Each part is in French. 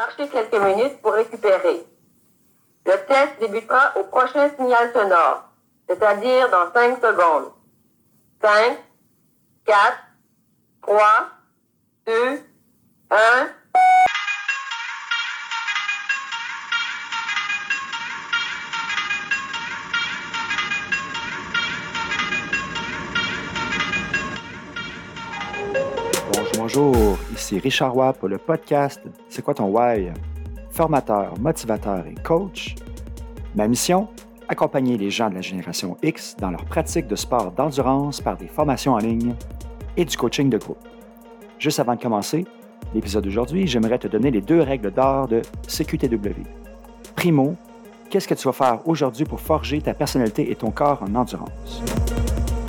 Marchez quelques minutes pour récupérer. Le test débutera au prochain signal sonore, c'est-à-dire dans 5 secondes. 5, 4, 3, 2, 1. Bonjour, ici Richard Watt pour le podcast C'est quoi ton why? Formateur, motivateur et coach. Ma mission? Accompagner les gens de la génération X dans leur pratique de sport d'endurance par des formations en ligne et du coaching de groupe. Juste avant de commencer, l'épisode d'aujourd'hui, j'aimerais te donner les deux règles d'or de CQTW. Primo, qu'est-ce que tu vas faire aujourd'hui pour forger ta personnalité et ton corps en endurance?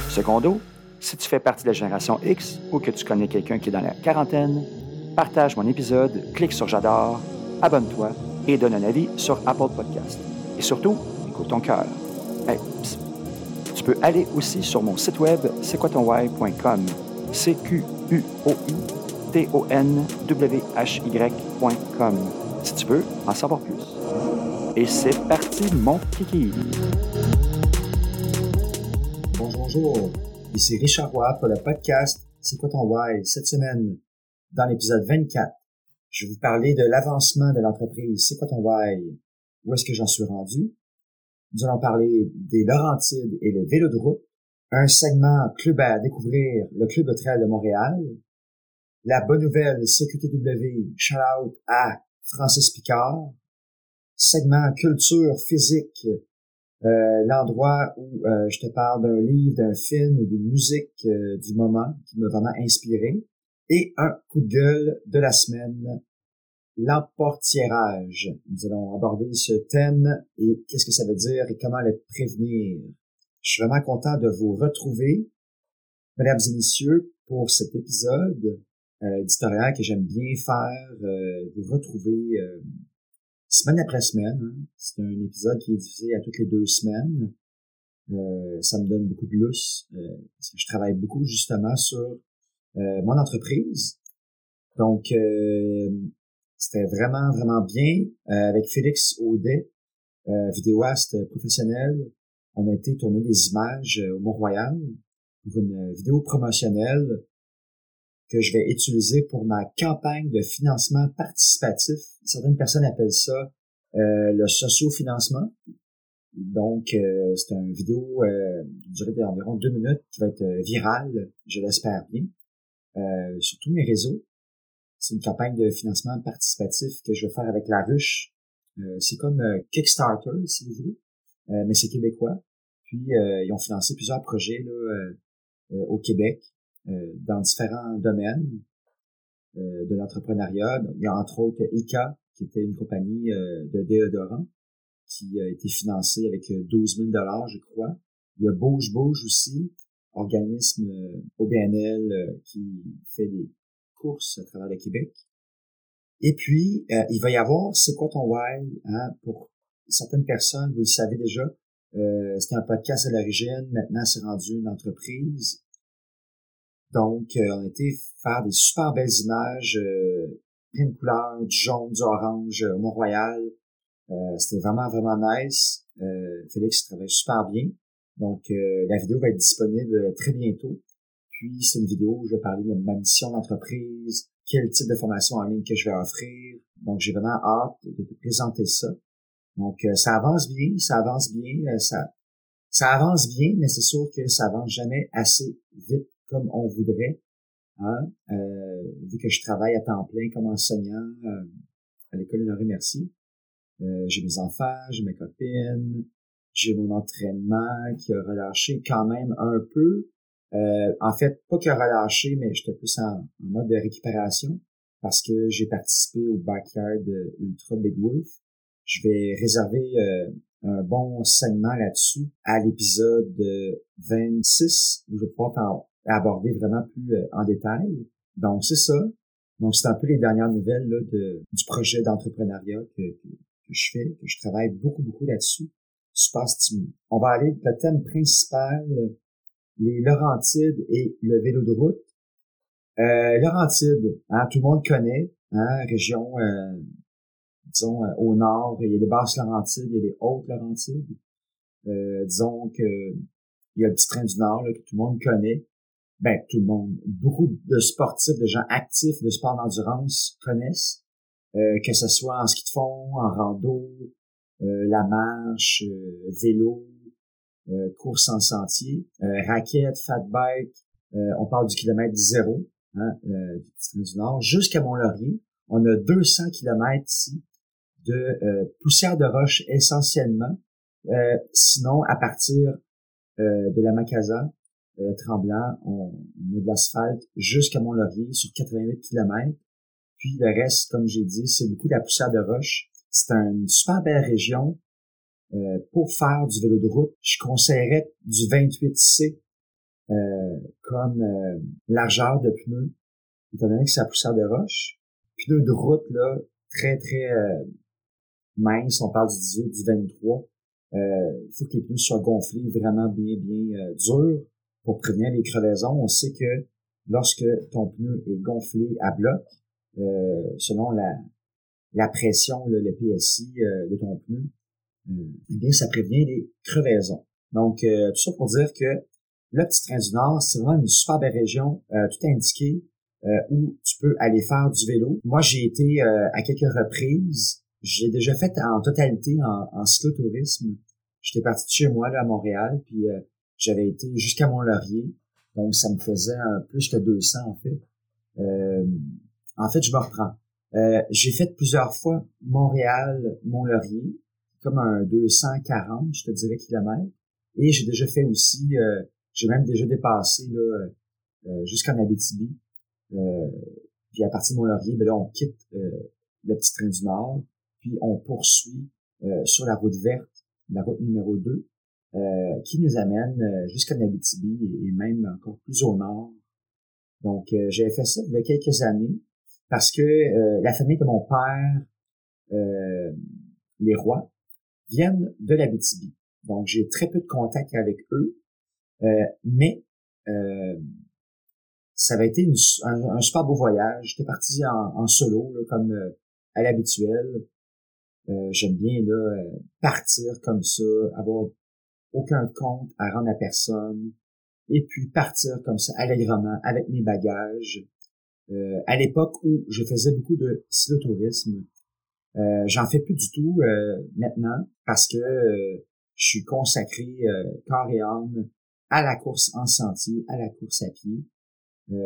Secondo, si tu fais partie de la génération X ou que tu connais quelqu'un qui est dans la quarantaine, partage mon épisode, clique sur J'adore, abonne-toi et donne un avis sur Apple Podcast. Et surtout, écoute ton cœur. tu peux aller aussi sur mon site web c'est quoi ton why.com. C Q U O I T O N W H Y.com si tu veux en savoir plus. Et c'est parti mon kiki. Bonjour. Ici Richard Roy pour le podcast C'est quoi ton why? Cette semaine, dans l'épisode 24, je vais vous parler de l'avancement de l'entreprise. C'est quoi ton why? Où est-ce que j'en suis rendu? Nous allons parler des Laurentides et le vélo de route, un segment club à découvrir, le Club de trail de Montréal, la bonne nouvelle CQTW, shout out à Francis Picard, segment culture physique, euh, l'endroit où euh, je te parle d'un livre, d'un film ou d'une musique euh, du moment qui m'a vraiment inspiré. Et un coup de gueule de la semaine, l'emportiérage. Nous allons aborder ce thème et qu'est-ce que ça veut dire et comment le prévenir. Je suis vraiment content de vous retrouver, mesdames et messieurs, pour cet épisode éditorial que j'aime bien faire, vous retrouver semaine après semaine. Hein. C'est un épisode qui est diffusé à toutes les deux semaines. Euh, ça me donne beaucoup de lousse euh, parce que je travaille beaucoup justement sur euh, mon entreprise. Donc, c'était vraiment, vraiment bien. avec Félix Audet, vidéaste professionnel, on a été tourner des images au Mont-Royal pour une vidéo promotionnelle que je vais utiliser pour ma campagne de financement participatif. Certaines personnes appellent ça euh, le sociofinancement. Donc, euh, c'est une vidéo euh, durée d'environ deux minutes qui va être euh, virale, je l'espère bien, euh, sur tous mes réseaux. C'est une campagne de financement participatif que je vais faire avec La Ruche. c'est comme Kickstarter, si vous voulez, mais c'est québécois. Puis, ils ont financé plusieurs projets là, au Québec. Euh, dans différents domaines euh, de l'entrepreneuriat. Il y a entre autres ICA, qui était une compagnie euh, de déodorants, qui a été financée avec 12 000 dollars, je crois. Il y a Bouge Bouge aussi, organisme OBNL qui fait des courses à travers le Québec. Et puis, il va y avoir C'est quoi ton why? Hein, pour certaines personnes, vous le savez déjà, euh, c'était un podcast à l'origine, maintenant c'est rendu une entreprise. Donc, euh, on a été faire des super belles images, euh, plein de couleurs, du jaune, du orange au Mont-Royal. Euh, c'était vraiment, vraiment nice. Euh, Félix travaille super bien. Donc, la vidéo va être disponible très bientôt. Puis, c'est une vidéo où je vais parler de ma mission d'entreprise, quel type de formation en ligne que je vais offrir. Donc, j'ai vraiment hâte de te présenter ça. Donc, ça avance bien, ça avance bien, ça, ça avance bien, mais c'est sûr que ça avance jamais assez vite comme on voudrait. Hein, euh, vu que je travaille à temps plein comme enseignant euh, à l'école Honoré Mercier, euh, j'ai mes enfants, j'ai mes copines, j'ai mon entraînement qui a relâché quand même un peu. en fait, pas qu'il a relâché, mais j'étais plus en, mode de récupération parce que j'ai participé au backyard Ultra Big Wolf. Je vais réserver un bon segment là-dessus à l'épisode 26 où je vais pouvoir aborder vraiment plus euh, en détail. Donc, c'est ça. Donc, c'est un peu les dernières nouvelles là, de, du projet d'entrepreneuriat que, que, je fais, que je travaille beaucoup, beaucoup là-dessus. Super stimulant. On va aller, le thème principal, les Laurentides et le vélo de route. Euh, Laurentides, hein, tout le monde connaît, hein, région euh, disons, au nord, il y a les basses Laurentides, il y a les hautes Laurentides. disons que il y a le petit train du Nord que tout le monde connaît. Ben, tout le monde. Beaucoup de sportifs, de gens actifs de sport d'endurance connaissent. que ce soit en ski de fond, en rando, la marche, vélo, course en sentier, raquette, fat bike, on parle du kilomètre zéro, hein, du Nord, jusqu'à Mont-Laurier. On a 200 kilomètres ici de poussière de roche essentiellement. sinon, à partir euh, de la Macasa, euh, Tremblant, on, met de l'asphalte jusqu'à Mont-Laurier sur 88 km. Puis le reste, comme j'ai dit, c'est beaucoup de la poussière de roche. C'est une super belle région. Euh, pour faire du vélo de route, je conseillerais du 28C euh, comme euh, largeur de pneus, étant donné que c'est la poussière de roche. Pneus de route, là, très, très mince, on parle du 18, du 23. Euh, il faut que les pneus soient gonflés vraiment bien, bien euh, durs pour prévenir les crevaisons. On sait que lorsque ton pneu est gonflé à bloc, euh, selon la, la pression, le PSI de ton pneu, eh bien, ça prévient les crevaisons. Donc, tout ça pour dire que le petit train du Nord, c'est vraiment une super belle région, tout indiqué, où tu peux aller faire du vélo. Moi, j'ai été à quelques reprises j'ai déjà fait en totalité en, en cyclotourisme. J'étais parti de chez moi là, à Montréal, puis euh, j'avais été jusqu'à Mont-Laurier. Donc, ça me faisait plus que 200 en fait. Euh, en fait, je me reprends. Euh, j'ai fait plusieurs fois Montréal, Mont-Laurier, comme un 240, je te dirais, kilomètres. Et j'ai déjà fait aussi, j'ai même déjà dépassé là jusqu'en Abitibi. puis à partir de Mont-Laurier, ben là, on quitte le petit train du Nord puis on poursuit euh, sur la route verte, la route numéro 2, euh, qui nous amène euh, jusqu'à Nabitibi et, même encore plus au nord. Donc, j'avais fait ça il y a quelques années parce que la famille de mon père, les rois, viennent de l'Abitibi. Donc, j'ai très peu de contact avec eux, mais ça avait été un, super beau voyage. J'étais parti en, solo, comme à l'habituel. Euh, j'aime bien là euh, partir comme ça, avoir aucun compte à rendre à personne, et puis partir comme ça allègrement avec mes bagages. Euh, à l'époque où je faisais beaucoup de cyclotourisme, euh, j'en fais plus du tout maintenant parce que je suis consacré corps et âme à la course en sentier, à la course à pied.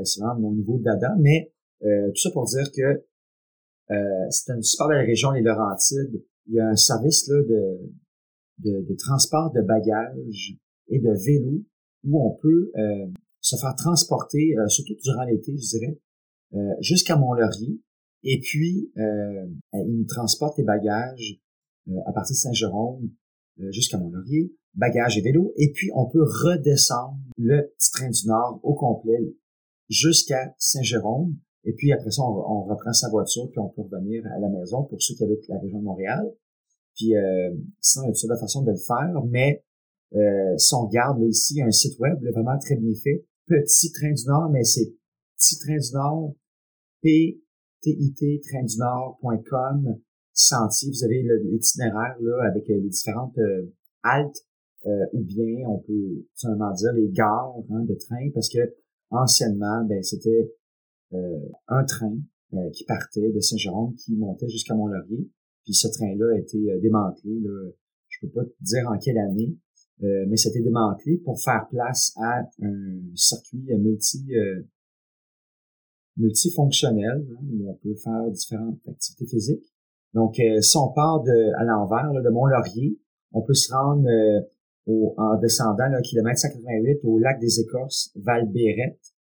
c'est vraiment mon nouveau dada, mais tout ça pour dire que euh, c'est une super belle région, les Laurentides. Il y a un service là, de, de, transport de bagages et de vélos où on peut euh, se faire transporter, euh, surtout durant l'été, je dirais, euh, jusqu'à Mont-Laurier. Et puis, euh, ils nous transportent les bagages à partir de Saint-Jérôme jusqu'à Mont-Laurier, bagages et vélos. Et puis, on peut redescendre le petit train du Nord au complet jusqu'à Saint-Jérôme. Et puis après ça, on, reprend sa voiture, puis on peut revenir à la maison pour ceux qui habitent la région de Montréal. Puis euh, sinon, il y a toutes sortes de façons de le faire, mais euh, si on regarde ici, il y a un site web vraiment très bien fait. Petit Train du Nord, mais c'est Petit Train du Nord, p t i t train du Nord.com, sentier. Vous avez l'itinéraire là avec euh, les différentes euh, haltes, euh, ou bien on peut simplement dire les gares hein, de train, parce que anciennement, ben c'était euh, un train euh, qui partait de Saint-Jérôme, qui montait jusqu'à Mont-Laurier. Puis ce train-là a été euh, démantelé. Là, je peux pas te dire en quelle année, mais c'était démantelé pour faire place à un circuit multi multifonctionnel hein, où on peut faire différentes activités physiques. Donc, si on part de à l'envers de Mont-Laurier, on peut se rendre au, en descendant là, kilomètre 188 au lac des Écorces, Val-Bérette,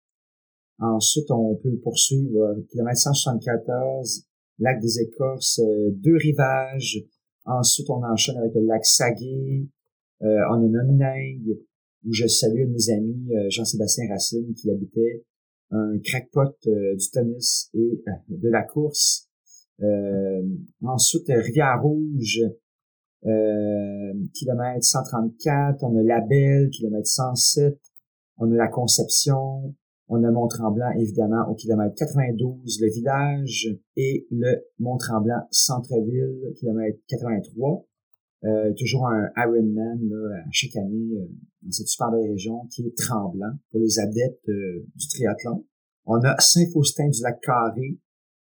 Ensuite, on peut poursuivre euh, kilomètre 174, lac des Écorces, euh, deux rivages. Ensuite, on enchaîne avec le lac Saguet. Euh, on a Nominègue, où je salue mes amis Jean-Sébastien Racine qui habitait un crackpot du tennis et de la course. ensuite, Rivière-Rouge, kilomètre 134. On a La Belle, kilomètre 107. On a La Conception, On a Mont-Tremblant, évidemment, au kilomètre 92, le village, et le Mont-Tremblant centre-ville, kilomètre 83. Euh, toujours un Ironman là, à chaque année euh, dans cette super région qui est Tremblant pour les adeptes euh, du triathlon. On a Saint-Faustin du Lac-Carré,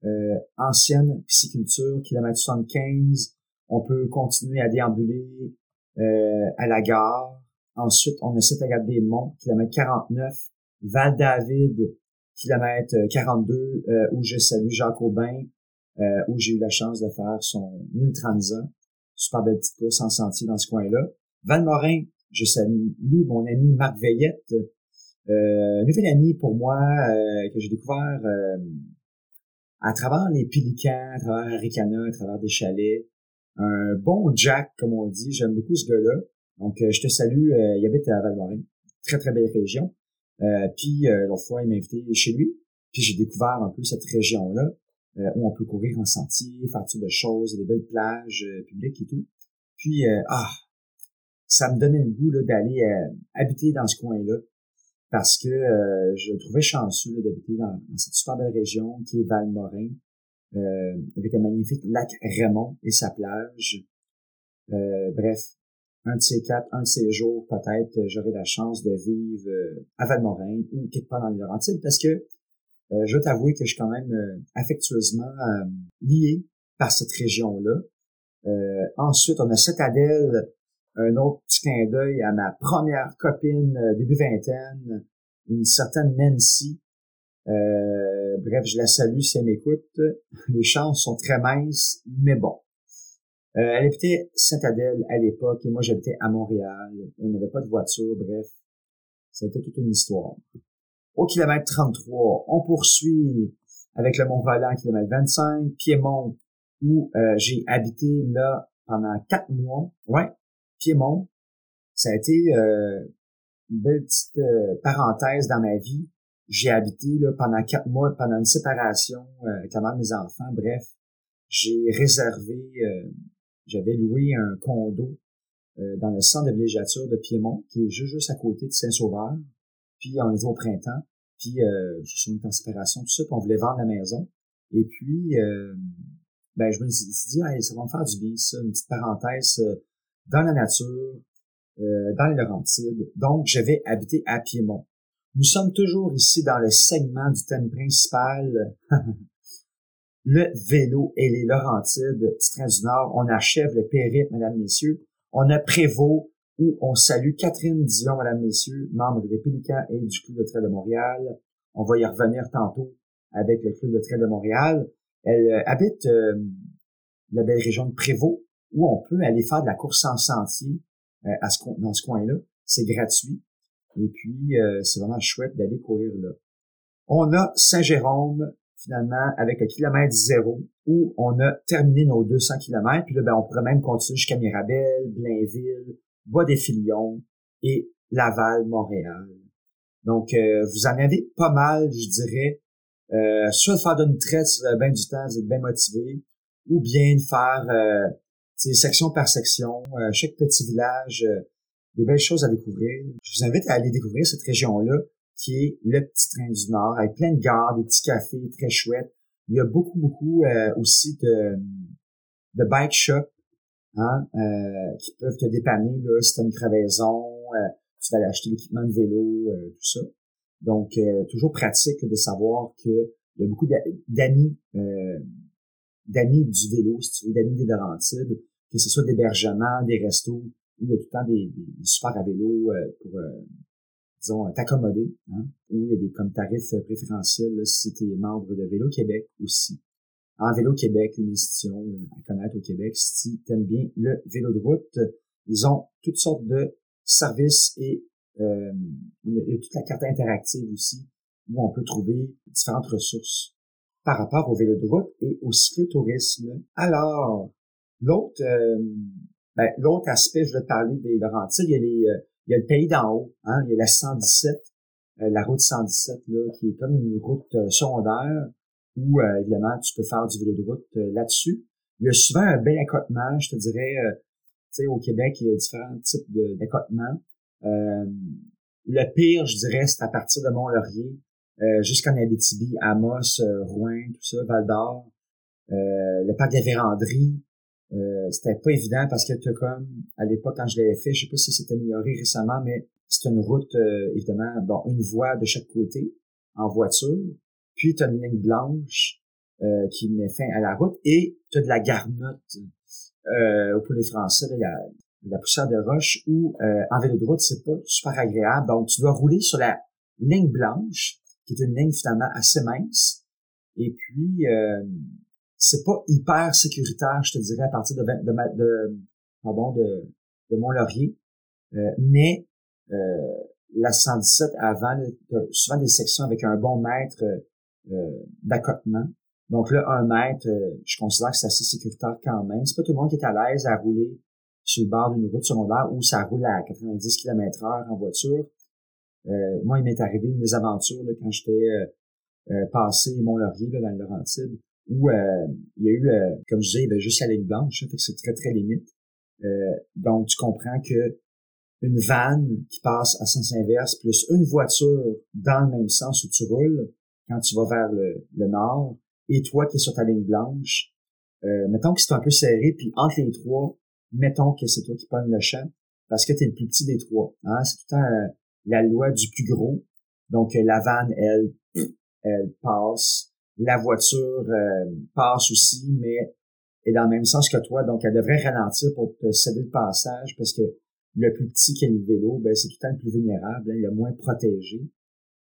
euh, ancienne pisciculture, kilomètre 75. On peut continuer à déambuler à la gare. Ensuite, on a Saint-Agathe-des Monts, kilomètre 49. Val-David, kilomètre 42, où je salue Jacques Aubin, où j'ai eu la chance de faire son Ultranza super belle petite course en sentier dans ce coin-là. Valmorin, je salue mon ami Marc Veillette, euh, nouvel ami pour moi euh, que j'ai découvert euh, à travers les Pélicans, à travers Aricana, à travers des chalets. Un bon Jack, comme on dit. J'aime beaucoup ce gars-là. Donc, euh, je te salue. il habite à Valmorin. Très, très belle région. Puis, l'autre fois, il m'a invité chez lui. Puis, j'ai découvert un peu cette région-là. Euh, où on peut courir en sentier, faire toutes de choses, des belles plages euh, publiques et tout. Puis, euh, ah, ça me donnait le goût d'aller habiter dans ce coin-là parce que je trouvais chanceux d'habiter dans, cette super belle région qui est Valmorin, avec un magnifique lac Raymond et sa plage. bref, un de ces quatre, un de ces jours, peut-être, j'aurai la chance de vivre à Valmorin ou quelque part dans les Laurentides parce que euh, je dois t'avouer que je suis quand même euh, affectueusement euh, lié par cette région-là. ensuite, on a Citadelle, un autre petit clin d'œil à ma première copine début vingtaine, une certaine Nancy. bref, je la salue si elle m'écoute. Les chances sont très minces, mais bon. Elle habitait Citadelle à l'époque et moi j'habitais à Montréal. On n'avait pas de voiture, bref. C'était toute une histoire. Au kilomètre 33, on poursuit avec le Mont-Roland, kilomètre 25, Piémont, où euh, j'ai habité là pendant quatre mois. Ouais, Piémont, ça a été euh, une belle petite euh, parenthèse dans ma vie. J'ai habité là pendant quatre mois, pendant une séparation avec la de mes enfants. Bref, j'ai réservé, j'avais loué un condo dans le centre de villégiature de Piémont, qui est juste, juste à côté de Saint-Sauveur. Puis on était au printemps. Puis euh, je suis en séparation, tout ça, puis on voulait vendre la maison. Et puis euh, ben je me suis dit, ça va me faire du bien, ça, une petite parenthèse euh, dans la nature, euh, dans les Laurentides. Donc, je vais habiter à Piémont. Nous sommes toujours ici dans le segment du thème principal, le vélo et les Laurentides, du train du Nord. On achève le périple, mesdames, messieurs. On a Prévost, où on salue Catherine Dion, mesdames, messieurs, membre des Pélicans et du Club de trail de Montréal. On va y revenir tantôt avec le Club de trail de Montréal. Elle euh, habite euh, la belle région de Prévost, où on peut aller faire de la course en sentier euh, à ce, dans ce coin-là. C'est gratuit. Et puis, c'est vraiment chouette d'aller courir là. On a Saint-Jérôme, finalement, avec le kilomètre zéro, où on a terminé nos 200 kilomètres. Puis là, ben, on pourrait même continuer jusqu'à Mirabel, Blainville, Bois des Filions et Laval, Montréal. Donc, euh, vous en avez pas mal, je dirais. Euh, soit de faire d'une traite, si vous bien du temps, vous êtes bien motivé, ou bien de faire euh, section par section, euh, chaque petit village, des belles choses à découvrir. Je vous invite à aller découvrir cette région-là, qui est le petit train du Nord, avec plein de gares, des petits cafés très chouettes. Il y a beaucoup, beaucoup aussi de, de bike shops hein, euh, qui peuvent te dépanner là, si tu as une crevaison, euh, tu vas aller acheter l'équipement de vélo, euh, tout ça. Donc, toujours pratique de savoir que il y a beaucoup d'amis d'amis du vélo, si tu veux, d'amis des Laurentides, que ce soit d'hébergement, des restos, il y a tout le temps des, des, super à vélo pour, disons, t'accommoder, hein, où il y a des comme tarifs préférentiels si tu es membre de Vélo Québec aussi en Vélo Québec, une institution euh, à connaître au Québec. Si tu aimes bien le vélo de route, ils ont toutes sortes de services et euh, toute la carte interactive aussi, où on peut trouver différentes ressources par rapport au vélo de route et au cyclotourisme. Alors, l'autre euh, ben, l'autre aspect, je voulais te parler des Laurentides, il y a, les, euh, il y a le pays d'en haut, hein, il y a la 117, la route 117, là, qui est comme une route secondaire où euh, évidemment tu peux faire du vélo de route euh, là-dessus. Il y a souvent un bel accotement, je te dirais, euh, tu sais, au Québec, il y a différents types d'accotements. le pire, je dirais, c'est à partir de Mont-Laurier euh, jusqu'en Abitibi, Amos, euh, Rouen, tout ça, Val d'Or, euh, le parc des Vérandries. c'était pas évident parce que tu comme, à l'époque, quand je l'avais fait, je sais pas si c'était amélioré récemment, mais c'est une route, évidemment, bon, une voie de chaque côté en voiture. Puis tu as une ligne blanche qui met fin à la route et tu as de la garnotte euh, au poulet français, la, la poussière de roche ou en vélo de route, c'est pas super agréable. Donc, tu dois rouler sur la ligne blanche qui est une ligne finalement assez mince. Et puis, euh, c'est pas hyper sécuritaire, je te dirais, à partir de, de, de, pardon, de, de Mont-Laurier. Euh, mais euh, la 117 avant, souvent des sections avec un bon mètre euh, d'accotement. Donc là, un mètre, euh, je considère que c'est assez sécuritaire quand même. C'est pas tout le monde qui est à l'aise à rouler sur le bord d'une route secondaire où ça roule à 90 km heure en voiture. Euh, moi, il m'est arrivé une mésaventure là, quand j'étais euh, passé Mont-Laurier dans le Laurentide, où il y a eu, comme je disais, il juste la ligne blanche, hein, fait que c'est très, très limite. donc, tu comprends que une vanne qui passe à sens inverse plus une voiture dans le même sens où tu roules quand tu vas vers le, nord et toi qui es sur ta ligne blanche, mettons que c'est un peu serré, puis entre les trois, mettons que c'est toi qui pognes le champ parce que tu es le plus petit des trois. Hein? C'est tout le temps la loi du plus gros. Donc, euh, la vanne, elle, elle passe. La voiture euh, passe aussi, mais est dans le même sens que toi. Donc, elle devrait ralentir pour te céder le passage parce que le plus petit qui est le vélo, ben, c'est tout le temps le plus vulnérable, hein, le moins protégé.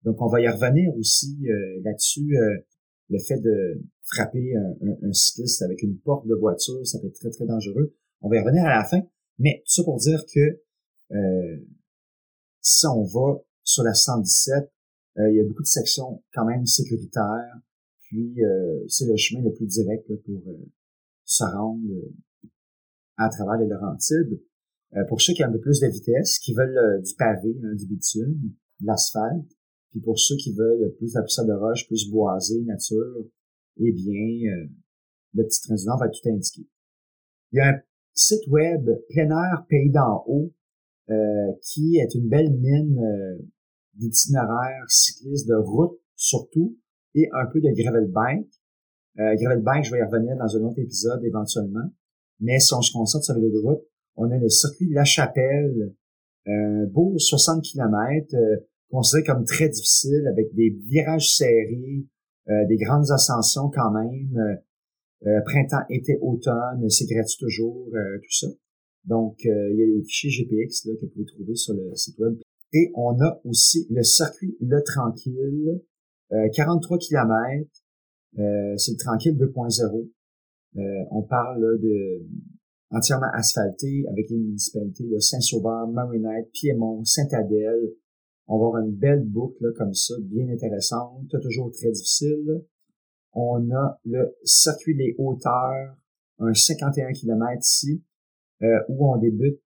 Donc, on va y revenir aussi euh, là-dessus. le fait de frapper un, cycliste avec une porte de voiture, ça peut être très, très dangereux. On va y revenir à la fin. Mais tout ça pour dire que si on va sur la 117, euh, il y a beaucoup de sections quand même sécuritaires. Puis euh, c'est le chemin le plus direct pour euh, se rendre à travers les Laurentides. pour ceux qui ont peu plus de vitesse, qui veulent du pavé, hein, du bitume, de l'asphalte, puis pour ceux qui veulent plus de de roche, plus boisé, nature, eh bien, le petit train du va être tout indiqué. Il y a un site web plein air pays d'en haut euh, qui est une belle mine euh, d'itinéraires cyclistes de route surtout et un peu de gravel bike. Euh, gravel bike, je vais y revenir dans un autre épisode éventuellement. Mais si on se concentre sur le route, on a le circuit La Chapelle, un beau 60 km, euh, considéré comme très difficile, avec des virages serrés, des grandes ascensions quand même. printemps, été, automne, c'est gratuit toujours, tout ça. Donc, euh, il y a les fichiers GPX là, que vous pouvez trouver sur le site web. Et on a aussi le circuit Le Tranquille, 43 km. Euh, c'est le Tranquille 2.0. Euh, on parle de entièrement asphalté avec les municipalités de Saint-Sauveur, Marinette, Piémont, Saint-Adèle. On va avoir une belle boucle comme ça, bien intéressante, toujours très difficile. On a le circuit Les Hauteurs, un 51 km ici. Euh, où on débute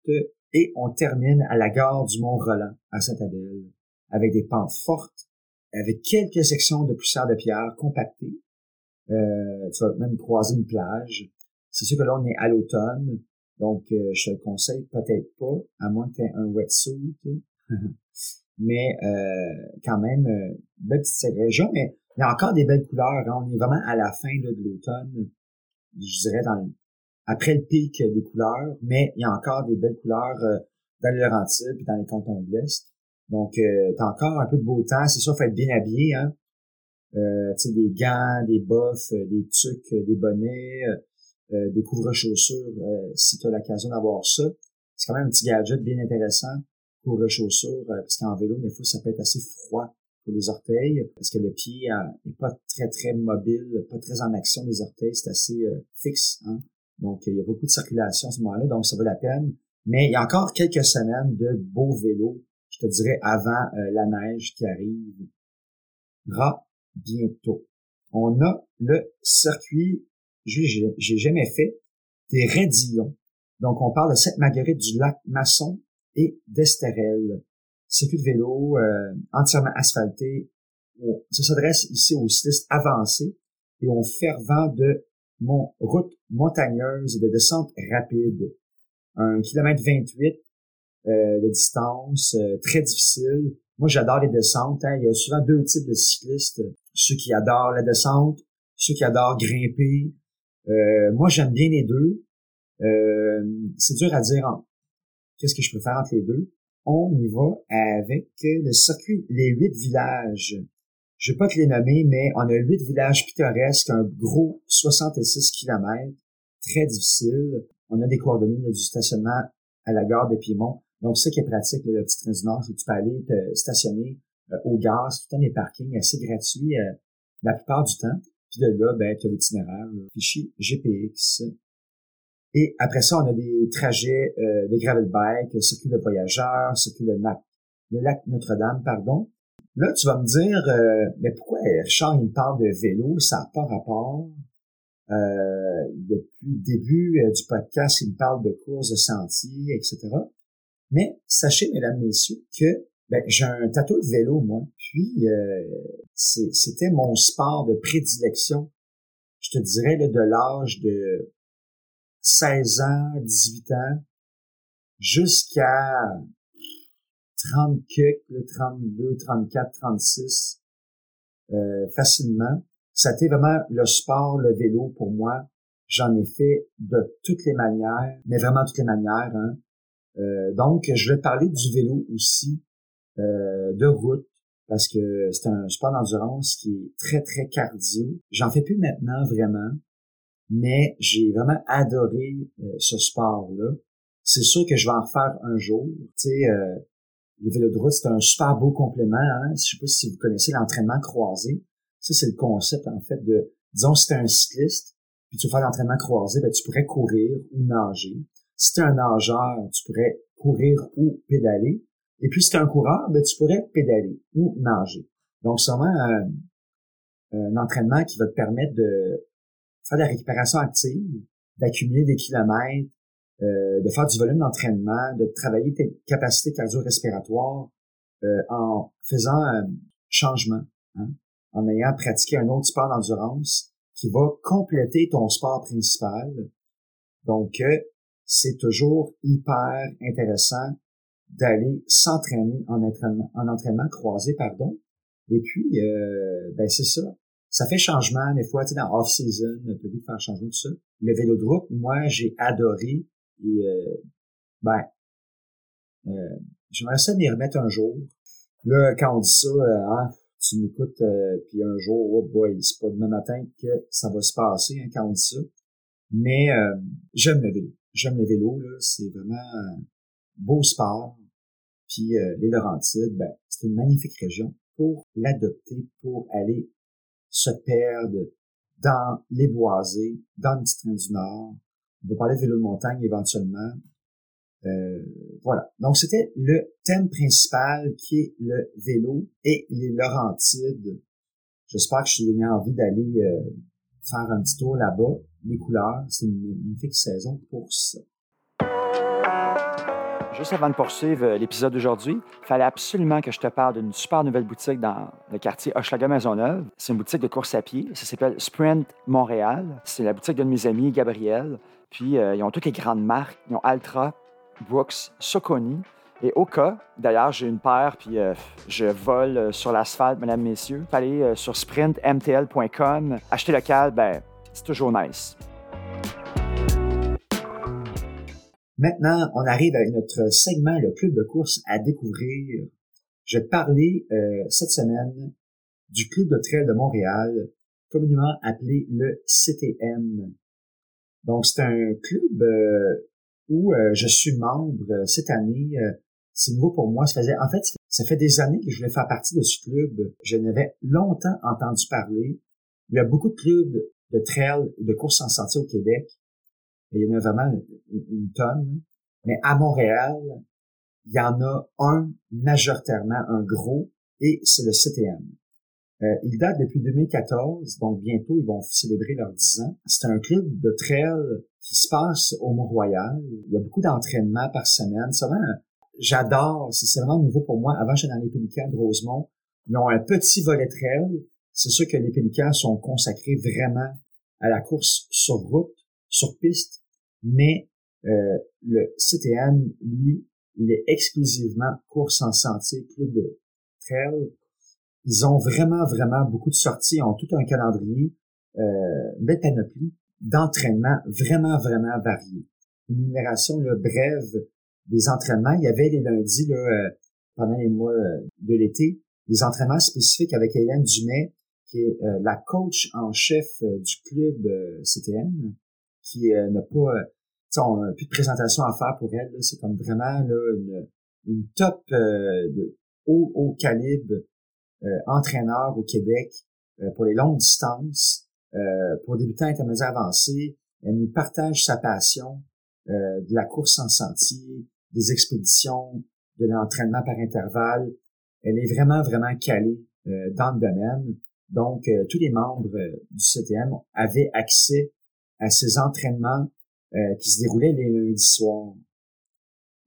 et on termine à la gare du Mont-Roland, à Saint-Adèle, avec des pentes fortes, avec quelques sections de poussière de pierre compactées. Euh, tu vas même croiser une plage. C'est sûr que là, on est à l'automne, donc euh, je te le conseille peut-être pas, à moins que tu aies un wetsuit. mais euh, quand même, euh, belle petite région, mais il y a encore des belles couleurs. Hein. On est vraiment à la fin de l'automne, je dirais dans le après le pic des couleurs, mais il y a encore des belles couleurs euh, dans les Laurentides puis dans les cantons de l'Est. Donc, euh, t'as encore un peu de beau temps. C'est sûr, faut être bien habillé, hein. Euh, tu sais, des gants, des boffes, euh, des tucs, des bonnets, des couvre-chaussures, si tu as l'occasion d'avoir ça. C'est quand même un petit gadget bien intéressant, couvre-chaussures, parce qu'en vélo, des fois, ça peut être assez froid pour les orteils, parce que le pied est pas très, très mobile, pas très en action, les orteils, c'est assez fixe, hein. Donc, il y a beaucoup de circulation à ce moment-là, donc ça vaut la peine. Mais il y a encore quelques semaines de beaux vélos, te dirais, avant euh, la neige qui arrive. Bientôt. On a le circuit, j'ai jamais fait, des Rédillons. Donc, on parle de cette marguerite du lac Masson et d'Estérel. Circuit de vélo euh, entièrement asphalté. Ça s'adresse ici aux cyclistes avancés et aux fervents de mon, route montagneuse de descente rapide. Un kilomètre 28 euh, de distance, euh, très difficile. Moi, j'adore les descentes. Hein. Il y a souvent deux types de cyclistes. Ceux qui adorent la descente, ceux qui adorent grimper. Euh, moi, j'aime bien les deux. Euh, c'est dur à dire qu'est-ce que je préfère entre les deux. On y va avec le circuit Les Huit Villages. Je vais pas te les nommer, mais on a huit villages pittoresques, un gros 66 km, très difficile. On a des coordonnées du stationnement à la gare de Piémont. Donc, ce qui est pratique, le petit train du Nord, c'est tu peux aller te stationner euh, au gaz, tout le temps des parkings assez gratuits euh, la plupart du temps. Puis de là, ben, tu as l'itinéraire, le fichier GPX. Et après ça, on a des trajets euh, de gravel bike, circuit de voyageurs, circuit le lac, le lac Notre-Dame, pardon. Là, tu vas me dire, euh, mais pourquoi Richard, il me parle de vélo, ça n'a pas rapport. Euh, depuis le début du podcast, il me parle de courses de sentiers, etc. Mais sachez, mesdames, messieurs, que ben, j'ai un tatou de vélo, moi. Puis, euh, c'était mon sport de prédilection. Je te dirais, là, de l'âge de 16 ans, 18 ans, jusqu'à 30 le 32, 34, 36, euh, facilement. C'était vraiment le sport, le vélo pour moi. J'en ai fait de toutes les manières, mais vraiment toutes les manières. Hein. Euh, donc, je vais parler du vélo aussi, euh, de route, parce que c'est un sport d'endurance qui est très, très cardio. J'en fais plus maintenant vraiment, mais j'ai vraiment adoré euh, ce sport-là. C'est sûr que je vais en refaire un jour. Tu sais, euh, le vélo de route, c'est un super beau complément. Hein? Je sais pas si vous connaissez l'entraînement croisé. Ça, c'est le concept, en fait, de, disons, si tu un cycliste, puis tu veux faire l'entraînement croisé, ben, tu pourrais courir ou nager. Si tu es un nageur, tu pourrais courir ou pédaler. Et puis, si tu es un coureur, ben, tu pourrais pédaler ou nager. Donc, c'est vraiment un, un entraînement qui va te permettre de faire de la récupération active, d'accumuler des kilomètres, euh, de faire du volume d'entraînement, de travailler tes capacités cardio-respiratoires euh, en faisant un changement, hein, en ayant pratiqué un autre sport d'endurance qui va compléter ton sport principal. Donc, euh, c'est toujours hyper intéressant d'aller s'entraîner en entraînement, en entraînement croisé, pardon. Et puis, ben c'est ça. Ça fait changement des fois, tu sais, dans off-season, as goût de faire changement, tout ça. Le vélo de route, moi, j'ai adoré et euh, ben, euh, j'aimerais ça m'y remettre un jour. Là, quand on dit ça, euh, hein, tu m'écoutes, euh, puis un jour, oh boy, c'est pas demain matin que ça va se passer hein, quand on dit ça. Mais euh, j'aime le vélo. J'aime le vélo, là, c'est vraiment un beau sport. Puis les Laurentides, ben, c'est une magnifique région pour l'adopter, pour aller se perdre dans les boisés, dans le petit train du Nord, on va parler de vélo de montagne éventuellement. Euh, voilà. Donc, c'était le thème principal qui est le vélo et les Laurentides. J'espère que je t'ai donné envie d'aller euh, faire un petit tour là-bas. Les couleurs, c'est une magnifique saison pour ça. Juste avant de poursuivre euh, l'épisode d'aujourd'hui, il fallait absolument que je te parle d'une super nouvelle boutique dans le quartier Hochelaga Maisonneuve. C'est une boutique de course à pied. Ça s'appelle Sprint Montréal. C'est la boutique de mes amis, Gabriel. Puis, euh, ils ont toutes les grandes marques. Ils ont Altra, Brooks, Soconi et Oka. D'ailleurs, j'ai une paire, puis euh, je vole sur l'asphalte, mesdames, messieurs. Allez sur sprintmtl.com. Acheter local, ben, c'est toujours nice. Maintenant, on arrive à notre segment, le club de course à découvrir. Je te parler cette semaine du club de trail de Montréal, communément appelé le CTM. Donc, c'est un club euh, où euh, je suis membre euh, cette année. c'est nouveau pour moi. Ça faisait, en fait, ça fait des années que je voulais faire partie de ce club. Je n'avais longtemps entendu parler. Il y a beaucoup de clubs de trail de courses en sentier au Québec. il y en a vraiment une, tonne. Mais à Montréal, il y en a un majoritairement, un gros, et c'est le CTM. Euh, il date depuis 2014, donc bientôt ils vont célébrer leurs 10 ans. C'est un club de trail qui se passe au Mont-Royal. Il y a beaucoup d'entraînement par semaine. C'est vraiment, j'adore, c'est vraiment nouveau pour moi. Avant, j'étais dans les Pélicans de Rosemont. Ils ont un petit volet trail. C'est sûr que les Pélicans sont consacrés vraiment à la course sur route, sur piste, mais euh, le CTM, lui, il est exclusivement course en sentier, club de trail. Ils ont vraiment, vraiment beaucoup de sorties. Ils ont tout un calendrier, euh, panoplie d'entraînements vraiment, vraiment variés. Une numération là, brève des entraînements. Il y avait les lundis là, euh, pendant les mois euh, de l'été, des entraînements spécifiques avec Hélène Dumais, qui est euh, la coach en chef du club CTM, qui n'a pas on n'a plus de présentation à faire pour elle. C'est comme vraiment là, une, top de haut, haut calibre entraîneur au Québec pour les longues distances, pour débutants intermédiaires avancés. Elle nous partage sa passion de la course en sentier, des expéditions, de l'entraînement par intervalle. Elle est vraiment, vraiment calée euh, dans le domaine. Donc, euh, tous les membres euh, du CTM avaient accès à ces entraînements qui se déroulaient les lundis soirs.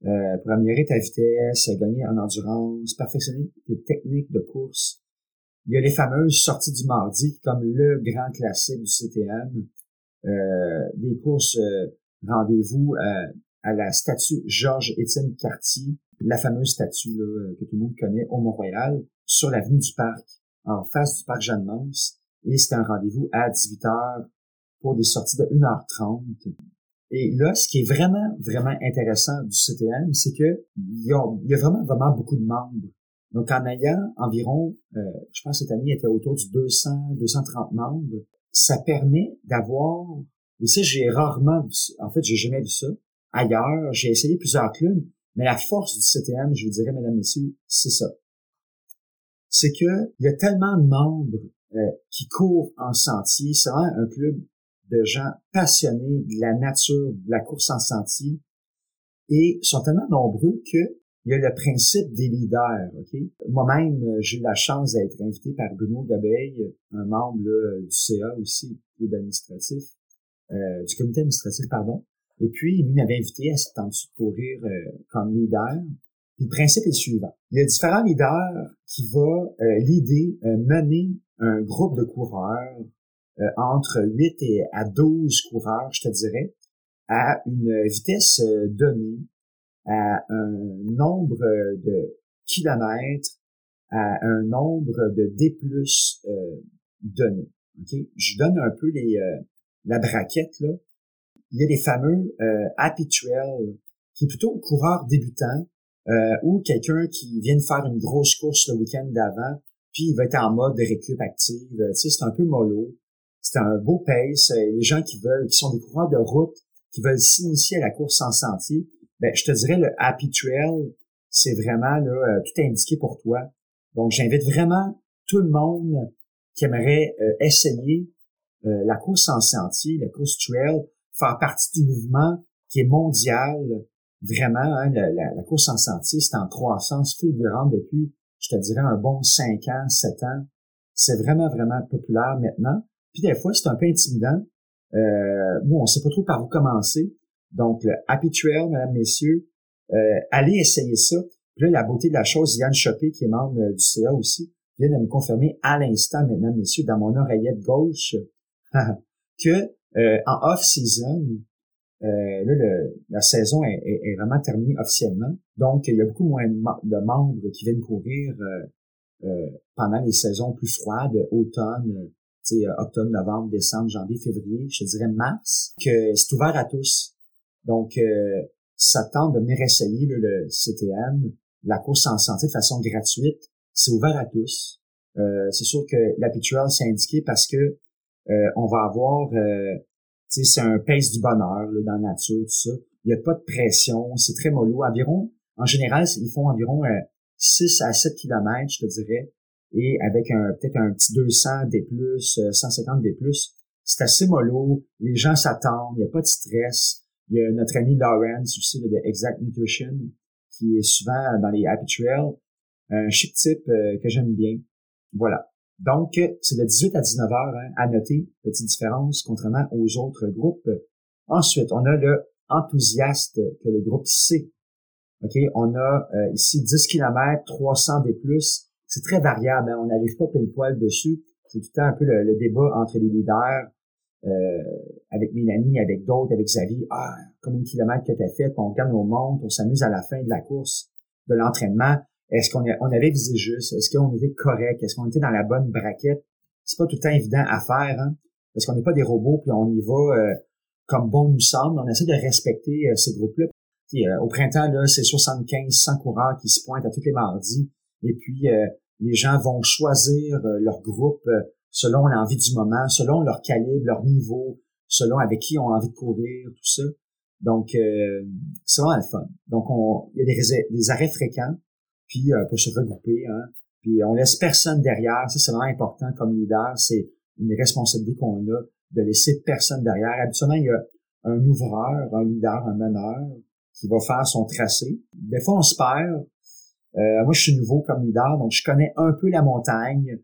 pour améliorer ta vitesse, gagner en endurance, perfectionner tes techniques de course. Il y a les fameuses sorties du mardi, comme le grand classique du CTM, des courses rendez-vous à la statue Georges-Étienne Cartier, la fameuse statue que tout le monde connaît au Mont-Royal, sur l'avenue du Parc, en face du Parc Jeanne-Mance. Et c'est un rendez-vous à 18h pour des sorties de 1h30. Et là, ce qui est vraiment, vraiment intéressant du CTM, c'est que il y, a, vraiment, vraiment beaucoup de membres. Donc, en ayant environ, euh, je pense cette année, il était autour du 200, 230 membres, ça permet d'avoir, et ça, j'ai rarement en fait, j'ai jamais vu ça, ailleurs. J'ai essayé plusieurs clubs, mais la force du CTM, je vous dirais, mesdames, messieurs, c'est ça. C'est que il y a tellement de membres euh, qui courent en sentier. C'est vraiment un club de gens passionnés de la nature, de la course en sentier, et sont tellement nombreux que il y a le principe des leaders. Moi-même, j'ai eu la chance d'être invité par Bruno Gabeille, un membre du CA aussi, club administratif, euh, du comité administratif, pardon, et puis, lui m'avait invité à cette de courir euh, comme leader. Le principe est le suivant. Il y a différents leaders qui vont euh, l'idée euh, mener un groupe de coureurs euh, entre 8 et à 12 coureurs, je te dirais, à une vitesse donnée, à un nombre de kilomètres, à un nombre de D+, euh, donné. Okay? Je donne un peu les, la braquette, là il y a les fameux euh, habituels, qui est plutôt coureur débutant euh, ou quelqu'un qui vient de faire une grosse course le week-end d'avant, puis il va être en mode de récup active. Tu sais, c'est un peu mollo. C'est un beau pace. Euh, les gens qui veulent, qui sont des coureurs de route, qui veulent s'initier à la course en sentier, ben, je te dirais le Happy Trail, c'est vraiment là, euh, tout indiqué pour toi. Donc, j'invite vraiment tout le monde qui aimerait essayer la course en sentier, la course trail, faire partie du mouvement qui est mondial. Vraiment, hein, la, course en sentier, c'est en croissance fulgurante depuis, je te dirais, un bon 5 ans, 7 ans. C'est vraiment, vraiment populaire maintenant. Puis des fois, c'est un peu intimidant. Euh, bon, on sait pas trop par où commencer. Donc, le Happy Trail, mesdames, messieurs, euh, allez essayer ça. Puis là, la beauté de la chose, Yann Chopé, qui est membre euh, du CA aussi, vient de me confirmer à l'instant, mesdames, messieurs, dans mon oreillette gauche, que euh, en off-season, euh, là, la saison est, vraiment terminée officiellement. Donc, il y a beaucoup moins de, membres qui viennent courir euh, pendant les saisons plus froides, automne, octobre, novembre, décembre, janvier, février, je dirais mars, que c'est ouvert à tous. Donc, ça tente de venir essayer le CTM, la course en santé de façon gratuite. C'est ouvert à tous. c'est sûr que l'habituel c'est indiqué parce que euh, on va avoir, euh, c'est un pace du bonheur là, dans la nature, tout ça. Il n'y a pas de pression, c'est très mollo. Environ, en général, ils font environ 6 euh, à 7 km, je te dirais, et avec un peut-être un petit 200 des plus, 150 des plus. C'est assez mollo, les gens s'attendent, il n'y a pas de stress. Il y a notre ami Lawrence aussi de Exact Nutrition, qui est souvent dans les Happy Trails, un chic type que j'aime bien. Voilà. Donc, c'est de 18 à 19 heures hein, à noter, petite différence, contrairement aux autres groupes. Ensuite, on a le enthousiaste, que le groupe C. OK, on a euh, ici 10 km, 300 des plus. C'est très variable, hein, on n'arrive pas pile poil dessus. C'est tout le temps un peu le, débat entre les leaders, euh, avec Mélanie, avec d'autres, avec Xavier. Ah, combien de kilomètres que tu as fait, on gagne au monde, on s'amuse à la fin de la course, de l'entraînement. Est-ce qu'on on avait visé juste? Est-ce qu'on était correct? Est-ce qu'on était dans la bonne braquette? C'est pas tout le temps évident à faire, hein? Parce qu'on n'est pas des robots, puis on y va euh, comme bon nous semble. On essaie de respecter euh, ces groupes-là. Euh, au printemps, là, c'est 75, 100 coureurs qui se pointent à tous les mardis. Et puis, les gens vont choisir leur groupe selon l'envie du moment, selon leur calibre, leur niveau, selon avec qui on a envie de courir, tout ça. Donc, c'est vraiment le fun. Donc, on, il y a des arrêts fréquents puis euh, pour se regrouper. Hein, puis on laisse personne derrière. Ça, c'est vraiment important comme leader. C'est une responsabilité qu'on a de laisser personne derrière. Habituellement, il y a un ouvreur, un leader, un meneur qui va faire son tracé. Des fois, on se perd. Euh, moi, je suis nouveau comme leader, donc je connais un peu la montagne.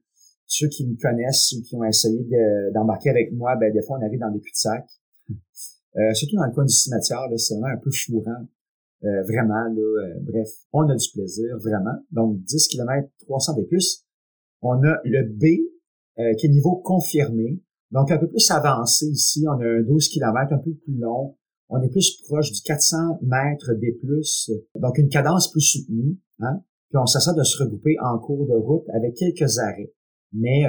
Ceux qui me connaissent ou qui ont essayé d'embarquer avec moi, ben, des fois, on arrive dans des cul-de-sac. Euh, surtout dans le coin du cimetière, c'est vraiment un peu fourrant. Euh, vraiment, là, euh, bref, on a du plaisir, vraiment. Donc, 10 km, 300 des plus. On a le B, euh, qui est niveau confirmé. Donc, un peu plus avancé ici. On a un 12 km un peu plus long. On est plus proche du 400 mètres des plus. Donc, une cadence plus soutenue. Hein? Puis, on s'assure de se regrouper en cours de route avec quelques arrêts. Mais